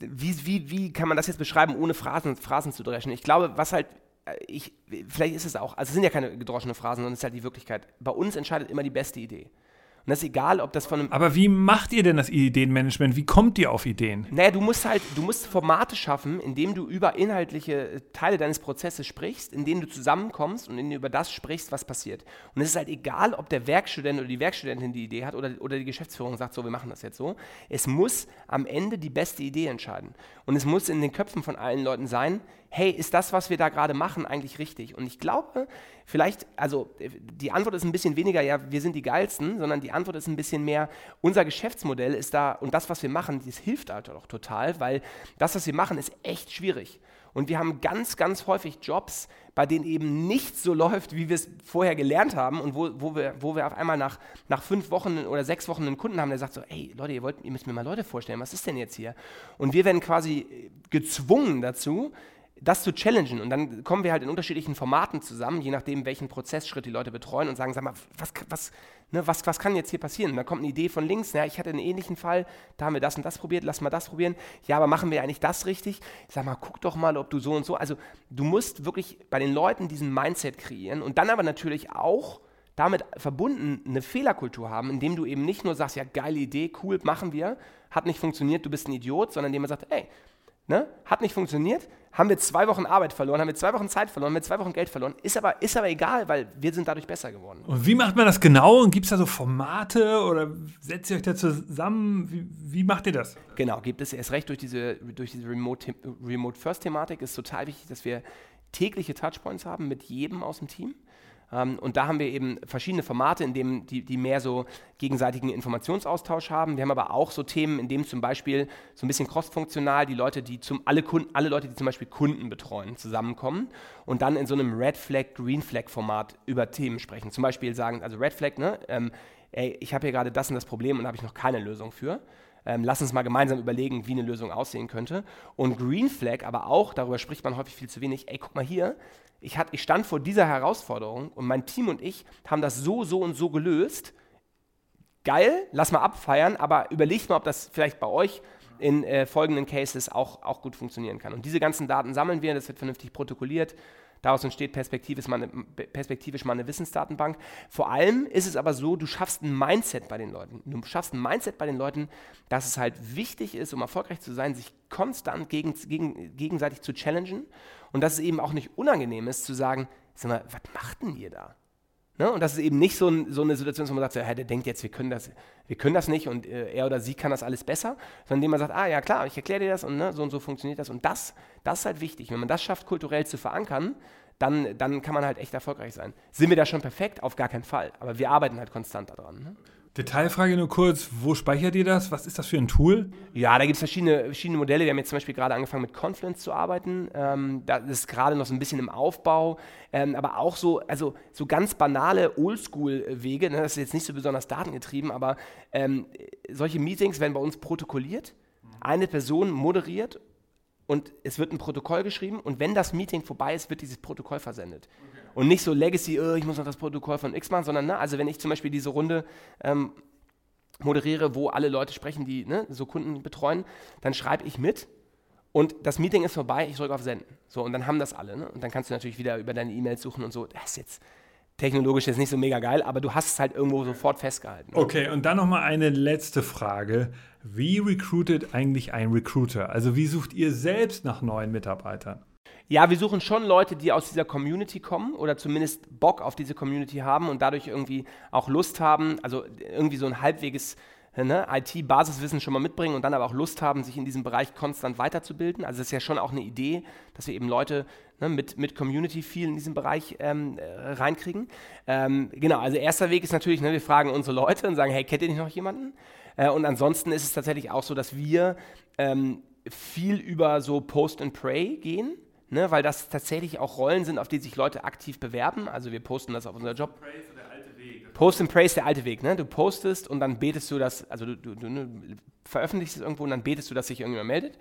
wie, wie, wie kann man das jetzt beschreiben, ohne Phrasen, Phrasen zu dreschen? Ich glaube, was halt, ich, vielleicht ist es auch, also es sind ja keine gedroschene Phrasen, sondern es ist halt die Wirklichkeit. Bei uns entscheidet immer die beste Idee. Und das ist egal, ob das von einem. Aber wie macht ihr denn das Ideenmanagement? Wie kommt ihr auf Ideen? Naja, du musst halt, du musst Formate schaffen, indem du über inhaltliche äh, Teile deines Prozesses sprichst, in denen du zusammenkommst und in denen du über das sprichst, was passiert. Und es ist halt egal, ob der Werkstudent oder die Werkstudentin die Idee hat oder, oder die Geschäftsführung sagt, so, wir machen das jetzt so. Es muss am Ende die beste Idee entscheiden. Und es muss in den Köpfen von allen Leuten sein, hey, ist das, was wir da gerade machen, eigentlich richtig? Und ich glaube, vielleicht, also die Antwort ist ein bisschen weniger, ja, wir sind die Geilsten, sondern die Antwort ist ein bisschen mehr, unser Geschäftsmodell ist da und das, was wir machen, das hilft halt auch total, weil das, was wir machen, ist echt schwierig. Und wir haben ganz, ganz häufig Jobs, bei denen eben nichts so läuft, wie wir es vorher gelernt haben und wo, wo, wir, wo wir auf einmal nach, nach fünf Wochen oder sechs Wochen einen Kunden haben, der sagt so, hey Leute, ihr, wollt, ihr müsst mir mal Leute vorstellen, was ist denn jetzt hier? Und wir werden quasi gezwungen dazu, das zu challengen. Und dann kommen wir halt in unterschiedlichen Formaten zusammen, je nachdem, welchen Prozessschritt die Leute betreuen und sagen, sag mal, was, was, ne, was, was kann jetzt hier passieren? Und dann kommt eine Idee von links, ja, ich hatte einen ähnlichen Fall, da haben wir das und das probiert, lass mal das probieren. Ja, aber machen wir eigentlich das richtig? Ich sag mal, guck doch mal, ob du so und so. Also du musst wirklich bei den Leuten diesen Mindset kreieren und dann aber natürlich auch damit verbunden eine Fehlerkultur haben, indem du eben nicht nur sagst, ja, geile Idee, cool, machen wir, hat nicht funktioniert, du bist ein Idiot, sondern indem man sagt, ey, Ne? Hat nicht funktioniert, haben wir zwei Wochen Arbeit verloren, haben wir zwei Wochen Zeit verloren, haben wir zwei Wochen Geld verloren. Ist aber, ist aber egal, weil wir sind dadurch besser geworden. Und wie macht man das genau? Und gibt es da so Formate oder setzt ihr euch da zusammen? Wie, wie, macht ihr das? Genau, gibt es erst recht durch diese, durch diese Remote-First-Thematik. ist total wichtig, dass wir tägliche Touchpoints haben mit jedem aus dem Team. Ähm, und da haben wir eben verschiedene Formate, in denen die, die mehr so gegenseitigen Informationsaustausch haben. Wir haben aber auch so Themen, in denen zum Beispiel so ein bisschen crossfunktional die Leute, die zum alle Kunden, alle Leute, die zum Beispiel Kunden betreuen, zusammenkommen und dann in so einem Red Flag, Green Flag Format über Themen sprechen. Zum Beispiel sagen, also Red Flag, ne, ähm, ey, ich habe hier gerade das und das Problem und da habe ich noch keine Lösung für. ähm, lass uns mal gemeinsam überlegen, wie eine Lösung aussehen könnte. Und Green Flag, aber auch, darüber spricht man häufig viel zu wenig, ey, guck mal hier, ich, hat, ich stand vor dieser Herausforderung und mein Team und ich haben das so, so und so gelöst. Geil, lass mal abfeiern, aber überlegt mal, ob das vielleicht bei euch in äh, folgenden Cases auch, auch gut funktionieren kann. Und diese ganzen Daten sammeln wir, das wird vernünftig protokolliert. Daraus entsteht perspektivisch mal, eine, perspektivisch mal eine Wissensdatenbank. Vor allem ist es aber so, du schaffst ein Mindset bei den Leuten. Du schaffst ein Mindset bei den Leuten, dass es halt wichtig ist, um erfolgreich zu sein, sich konstant gegen, gegen, gegenseitig zu challengen und dass es eben auch nicht unangenehm ist zu sagen, sag mal, was macht denn ihr da? Ne? Und das ist eben nicht so, ein, so, eine Situation, wo man sagt, so, der denkt jetzt, wir können das, wir können das nicht und äh, er oder sie kann das alles besser, sondern indem man sagt, ah ja klar, ich erkläre dir das und ne, so und so funktioniert das. Und das, das ist halt wichtig. Wenn man das schafft, kulturell zu verankern, dann, dann kann man halt echt erfolgreich sein. Sind wir da schon perfekt? Auf gar keinen Fall. Aber wir arbeiten halt konstant daran. Ne? Detailfrage nur kurz, wo speichert ihr das? Was ist das für ein Tool? Ja, da gibt es verschiedene, verschiedene Modelle. Wir haben jetzt zum Beispiel gerade angefangen mit Confluence zu arbeiten. Ähm, das ist gerade noch so ein bisschen im Aufbau. Ähm, aber auch so, also so ganz banale Oldschool-Wege. Ne? Das ist jetzt nicht so besonders datengetrieben, aber ähm, solche Meetings werden bei uns protokolliert. Eine Person moderiert und es wird ein Protokoll geschrieben und wenn das Meeting vorbei ist, wird dieses Protokoll versendet. Okay. Und nicht so Legacy, oh, ich muss noch das Protokoll von X machen, sondern ne, also wenn ich zum Beispiel diese Runde ähm, moderiere, wo alle Leute sprechen, die ne, so Kunden betreuen, dann schreibe ich mit und das Meeting ist vorbei, ich drücke auf Senden. So, und dann haben das alle. Ne? Und dann kannst du natürlich wieder über deine E-Mails suchen und so. Das ist jetzt technologisch jetzt nicht so mega geil, aber du hast es halt irgendwo sofort festgehalten. Ne? Okay, und dann nochmal eine letzte Frage. Wie recruitet eigentlich ein Recruiter? Also wie sucht ihr selbst nach neuen Mitarbeitern? Ja, wir suchen schon Leute, die aus dieser Community kommen oder zumindest Bock auf diese Community haben und dadurch irgendwie auch Lust haben, also irgendwie so ein halbweges ne, IT-Basiswissen schon mal mitbringen und dann aber auch Lust haben, sich in diesem Bereich konstant weiterzubilden. Also das ist ja schon auch eine Idee, dass wir eben Leute ne, mit, mit Community viel in diesem Bereich ähm, äh, reinkriegen. Ähm, genau, also erster Weg ist natürlich, ne, wir fragen unsere Leute und sagen, hey, kennt ihr nicht noch jemanden? Äh, und ansonsten ist es tatsächlich auch so, dass wir ähm, viel über so Post and Pray gehen. Ne, weil das tatsächlich auch Rollen sind, auf die sich Leute aktiv bewerben. Also wir posten das auf unserer Job. Post and Pray ist der alte Weg, ne? Du postest und dann betest du das, also du, du, du ne, veröffentlichst es irgendwo und dann betest du, dass sich irgendjemand meldet.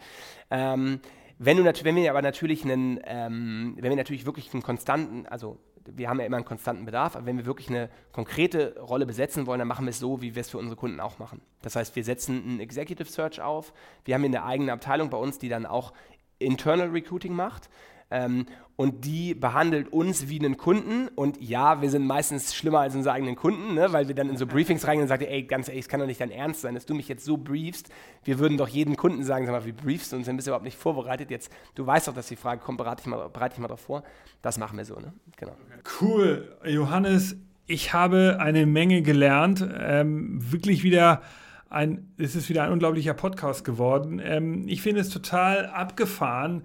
Ähm, wenn, du wenn wir aber natürlich einen, ähm, wenn wir natürlich wirklich einen konstanten, also wir haben ja immer einen konstanten Bedarf, aber wenn wir wirklich eine konkrete Rolle besetzen wollen, dann machen wir es so, wie wir es für unsere Kunden auch machen. Das heißt, wir setzen einen Executive Search auf, wir haben eine eigene Abteilung bei uns, die dann auch Internal Recruiting macht. Ähm, und die behandelt uns wie einen Kunden. Und ja, wir sind meistens schlimmer als unsere eigenen Kunden, ne? weil wir dann in so Briefings reingehen und sagen, ey, ganz ehrlich, es kann doch nicht dein Ernst sein, dass du mich jetzt so briefst. Wir würden doch jedem Kunden sagen, sag mal, wie briefst du uns, dann bist du überhaupt nicht vorbereitet. Jetzt, du weißt doch, dass die Frage kommt, bereite ich mal, bereite ich mal darauf vor. Das machen wir so, ne? Genau. Cool. Johannes, ich habe eine Menge gelernt. Ähm, wirklich wieder ein, es ist wieder ein unglaublicher Podcast geworden. Ähm, ich finde es total abgefahren,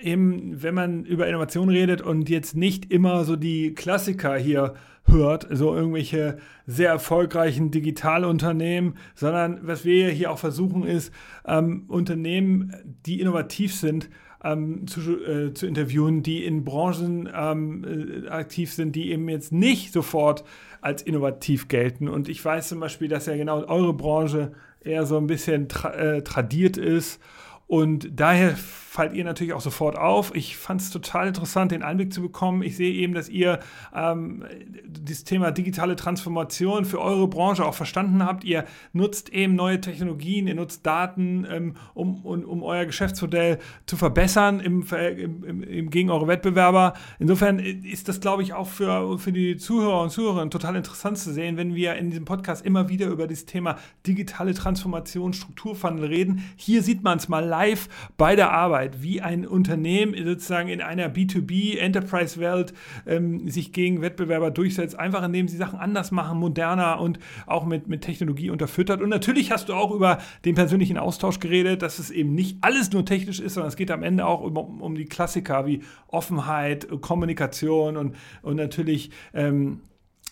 eben, wenn man über Innovation redet und jetzt nicht immer so die Klassiker hier hört, so irgendwelche sehr erfolgreichen Digitalunternehmen, sondern was wir hier auch versuchen ist, ähm, Unternehmen, die innovativ sind, ähm, zu, äh, zu interviewen, die in Branchen ähm, äh, aktiv sind, die eben jetzt nicht sofort als innovativ gelten. Und ich weiß zum Beispiel, dass ja genau eure Branche eher so ein bisschen tra äh, tradiert ist und daher fallt ihr natürlich auch sofort auf. Ich fand es total interessant, den Einblick zu bekommen. Ich sehe eben, dass ihr ähm, das Thema digitale Transformation für eure Branche auch verstanden habt. Ihr nutzt eben neue Technologien, ihr nutzt Daten, ähm, um, um, um, euer Geschäftsmodell zu verbessern im, im, im, gegen eure Wettbewerber. Insofern ist das, glaube ich, auch für, für die Zuhörer und Zuhörerinnen total interessant zu sehen, wenn wir in diesem Podcast immer wieder über das Thema digitale Transformation, Strukturwandel reden. Hier sieht man es mal live bei der Arbeit Arbeit, wie ein Unternehmen sozusagen in einer B2B-Enterprise-Welt ähm, sich gegen Wettbewerber durchsetzt, einfach indem sie Sachen anders machen, moderner und auch mit, mit Technologie unterfüttert. Und natürlich hast du auch über den persönlichen Austausch geredet, dass es eben nicht alles nur technisch ist, sondern es geht am Ende auch um, um die Klassiker wie Offenheit, Kommunikation und, und natürlich ähm, äh,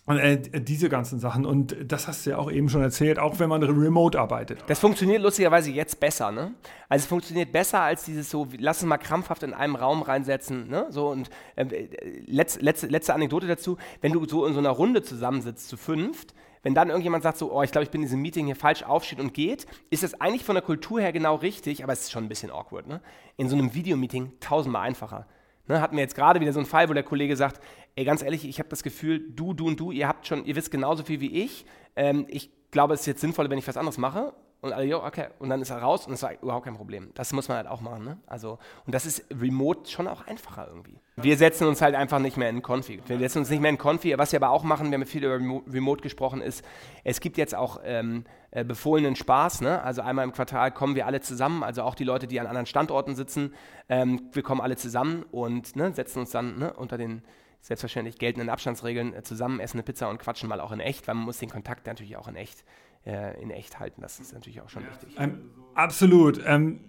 diese ganzen Sachen. Und das hast du ja auch eben schon erzählt, auch wenn man remote arbeitet. Das funktioniert lustigerweise jetzt besser, ne? Also es funktioniert besser als dieses so, lass uns mal krampfhaft in einem Raum reinsetzen, ne? So und äh, letzte, letzte, letzte Anekdote dazu, wenn du so in so einer Runde zusammensitzt, zu fünft, wenn dann irgendjemand sagt so, oh, ich glaube, ich bin in diesem Meeting hier falsch, aufsteht und geht, ist das eigentlich von der Kultur her genau richtig, aber es ist schon ein bisschen awkward. Ne? In so einem Videomeeting tausendmal einfacher. Ne, hatten wir jetzt gerade wieder so einen Fall, wo der Kollege sagt, ey, ganz ehrlich, ich habe das Gefühl, du, du und du, ihr habt schon, ihr wisst genauso viel wie ich. Ähm, ich glaube, es ist jetzt sinnvoll, wenn ich was anderes mache. Und alle, jo, okay. Und dann ist er raus und es war überhaupt kein Problem. Das muss man halt auch machen. Ne? Also, und das ist remote schon auch einfacher irgendwie. Wir setzen uns halt einfach nicht mehr in Config. Wir setzen uns nicht mehr in Config. Was wir aber auch machen, wir haben viel über Remote gesprochen, ist, es gibt jetzt auch ähm, äh, befohlenen Spaß. Ne? Also einmal im Quartal kommen wir alle zusammen, also auch die Leute, die an anderen Standorten sitzen. Ähm, wir kommen alle zusammen und ne, setzen uns dann ne, unter den selbstverständlich geltenden Abstandsregeln äh, zusammen, essen eine Pizza und quatschen mal auch in echt, weil man muss den Kontakt natürlich auch in echt äh, in echt halten. Das ist natürlich auch schon wichtig. Ähm, absolut. Ähm,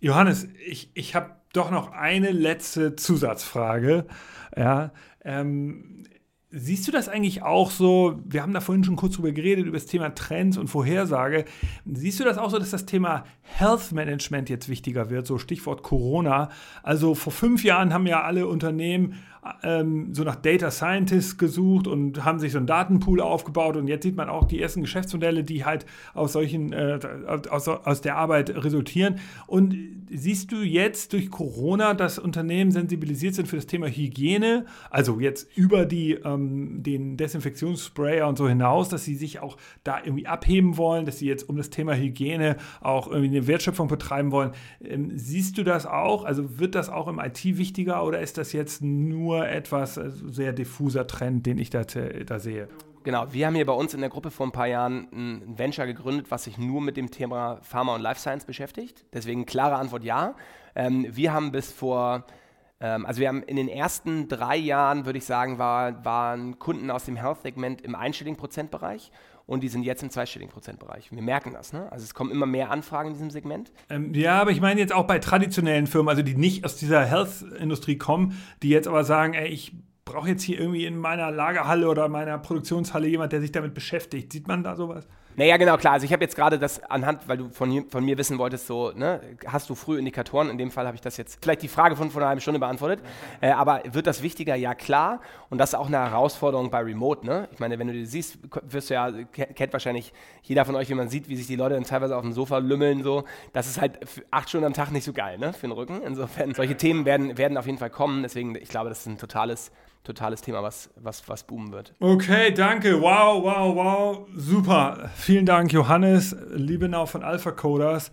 Johannes, ich, ich habe doch noch eine letzte Zusatzfrage. Ja, ähm, Siehst du das eigentlich auch so? Wir haben da vorhin schon kurz drüber geredet, über das Thema Trends und Vorhersage. Siehst du das auch so, dass das Thema Health Management jetzt wichtiger wird? So Stichwort Corona. Also vor fünf Jahren haben ja alle Unternehmen ähm, so nach Data Scientists gesucht und haben sich so einen Datenpool aufgebaut und jetzt sieht man auch die ersten Geschäftsmodelle, die halt aus solchen, äh, aus, aus der Arbeit resultieren. Und siehst du jetzt durch Corona, dass Unternehmen sensibilisiert sind für das Thema Hygiene, also jetzt über die, ähm, den Desinfektionssprayer und so hinaus, dass sie sich auch da irgendwie abheben wollen, dass sie jetzt um das Thema Hygiene auch irgendwie eine Wertschöpfung betreiben wollen. Ähm, siehst du das auch? Also wird das auch im IT wichtiger oder ist das jetzt nur nur etwas äh, sehr diffuser Trend, den ich da, da sehe. Genau, wir haben hier bei uns in der Gruppe vor ein paar Jahren ein Venture gegründet, was sich nur mit dem Thema Pharma und Life Science beschäftigt. Deswegen klare Antwort ja. Ähm, wir haben bis vor, ähm, also wir haben in den ersten drei Jahren, würde ich sagen, war, waren Kunden aus dem Health-Segment im einstelligen Prozentbereich und die sind jetzt im zweistelligen Prozentbereich. Wir merken das. Ne? Also es kommen immer mehr Anfragen in diesem Segment. Ähm, ja, aber ich meine jetzt auch bei traditionellen Firmen, also die nicht aus dieser Health-Industrie kommen, die jetzt aber sagen, ey, ich brauche jetzt hier irgendwie in meiner Lagerhalle oder meiner Produktionshalle jemand, der sich damit beschäftigt. Sieht man da sowas? Naja, genau, klar. Also ich habe jetzt gerade das anhand, weil du von, von mir wissen wolltest, so, ne, hast du früh Indikatoren? In dem Fall habe ich das jetzt vielleicht die Frage von vor einer halben Stunde beantwortet. [LAUGHS] Äh, aber wird das wichtiger? Ja, klar. Und das ist auch eine Herausforderung bei Remote, ne? Ich meine, wenn du die siehst, wirst du ja, kennt wahrscheinlich jeder von euch, wie man sieht, wie sich die Leute dann teilweise auf dem Sofa lümmeln, so. Das ist halt acht Stunden am Tag nicht so geil, ne, für den Rücken. Insofern, solche Themen werden, werden auf jeden Fall kommen. Deswegen, ich glaube, das ist ein totales totales Thema, was, was, was boomen wird. Okay, danke. Wow, wow, wow. Super. Vielen Dank, Johannes, Liebenau von Alpha Coders.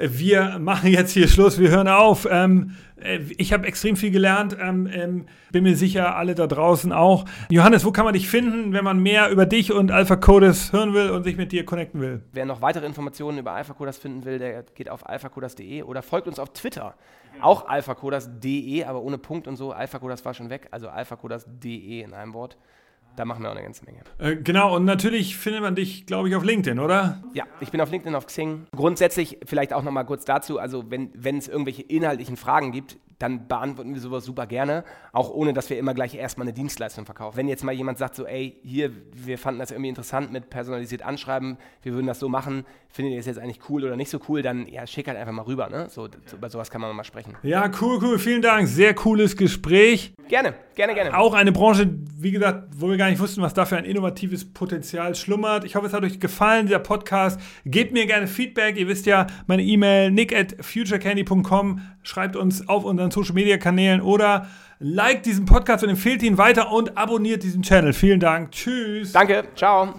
Wir machen jetzt hier Schluss, wir hören auf. Ähm, äh, ich habe extrem viel gelernt, ähm, ähm, bin mir sicher, alle da draußen auch. Johannes, wo kann man dich finden, wenn man mehr über dich und Alpha Coders hören will und sich mit dir connecten will? Wer noch weitere Informationen über Alpha Coders finden will, der geht auf alphacoders.de oder folgt uns auf Twitter. Auch alphacoders.de, aber ohne Punkt und so. Alphacoders war schon weg, also alphacoders.de in einem Wort. Da machen wir auch eine ganze Menge. Äh, genau, und natürlich findet man dich, glaube ich, auf LinkedIn, oder? Ja, ich bin auf LinkedIn, auf Xing. Grundsätzlich vielleicht auch nochmal kurz dazu, also wenn, wenn es irgendwelche inhaltlichen Fragen gibt, dann beantworten wir sowas super gerne, auch ohne, dass wir immer gleich erstmal eine Dienstleistung verkaufen. Wenn jetzt mal jemand sagt so, ey, hier, wir fanden das irgendwie interessant mit personalisiert anschreiben, wir würden das so machen, findet ihr das jetzt eigentlich cool oder nicht so cool, dann ja, schick halt einfach mal rüber, ne? So, so, über sowas kann man mal sprechen. Ja, cool, cool, vielen Dank, sehr cooles Gespräch. Gerne, gerne, gerne. Auch eine Branche, wie gesagt, wo wir gar nicht wussten, was da für ein innovatives Potenzial schlummert. Ich hoffe, es hat euch gefallen, dieser Podcast. Gebt mir gerne Feedback, ihr wisst ja, meine E-Mail nick at futurecandy.com, schreibt uns auf unseren Social Media Kanälen oder liked diesen Podcast und empfehlt ihn weiter und abonniert diesen Channel. Vielen Dank. Tschüss. Danke. Ciao.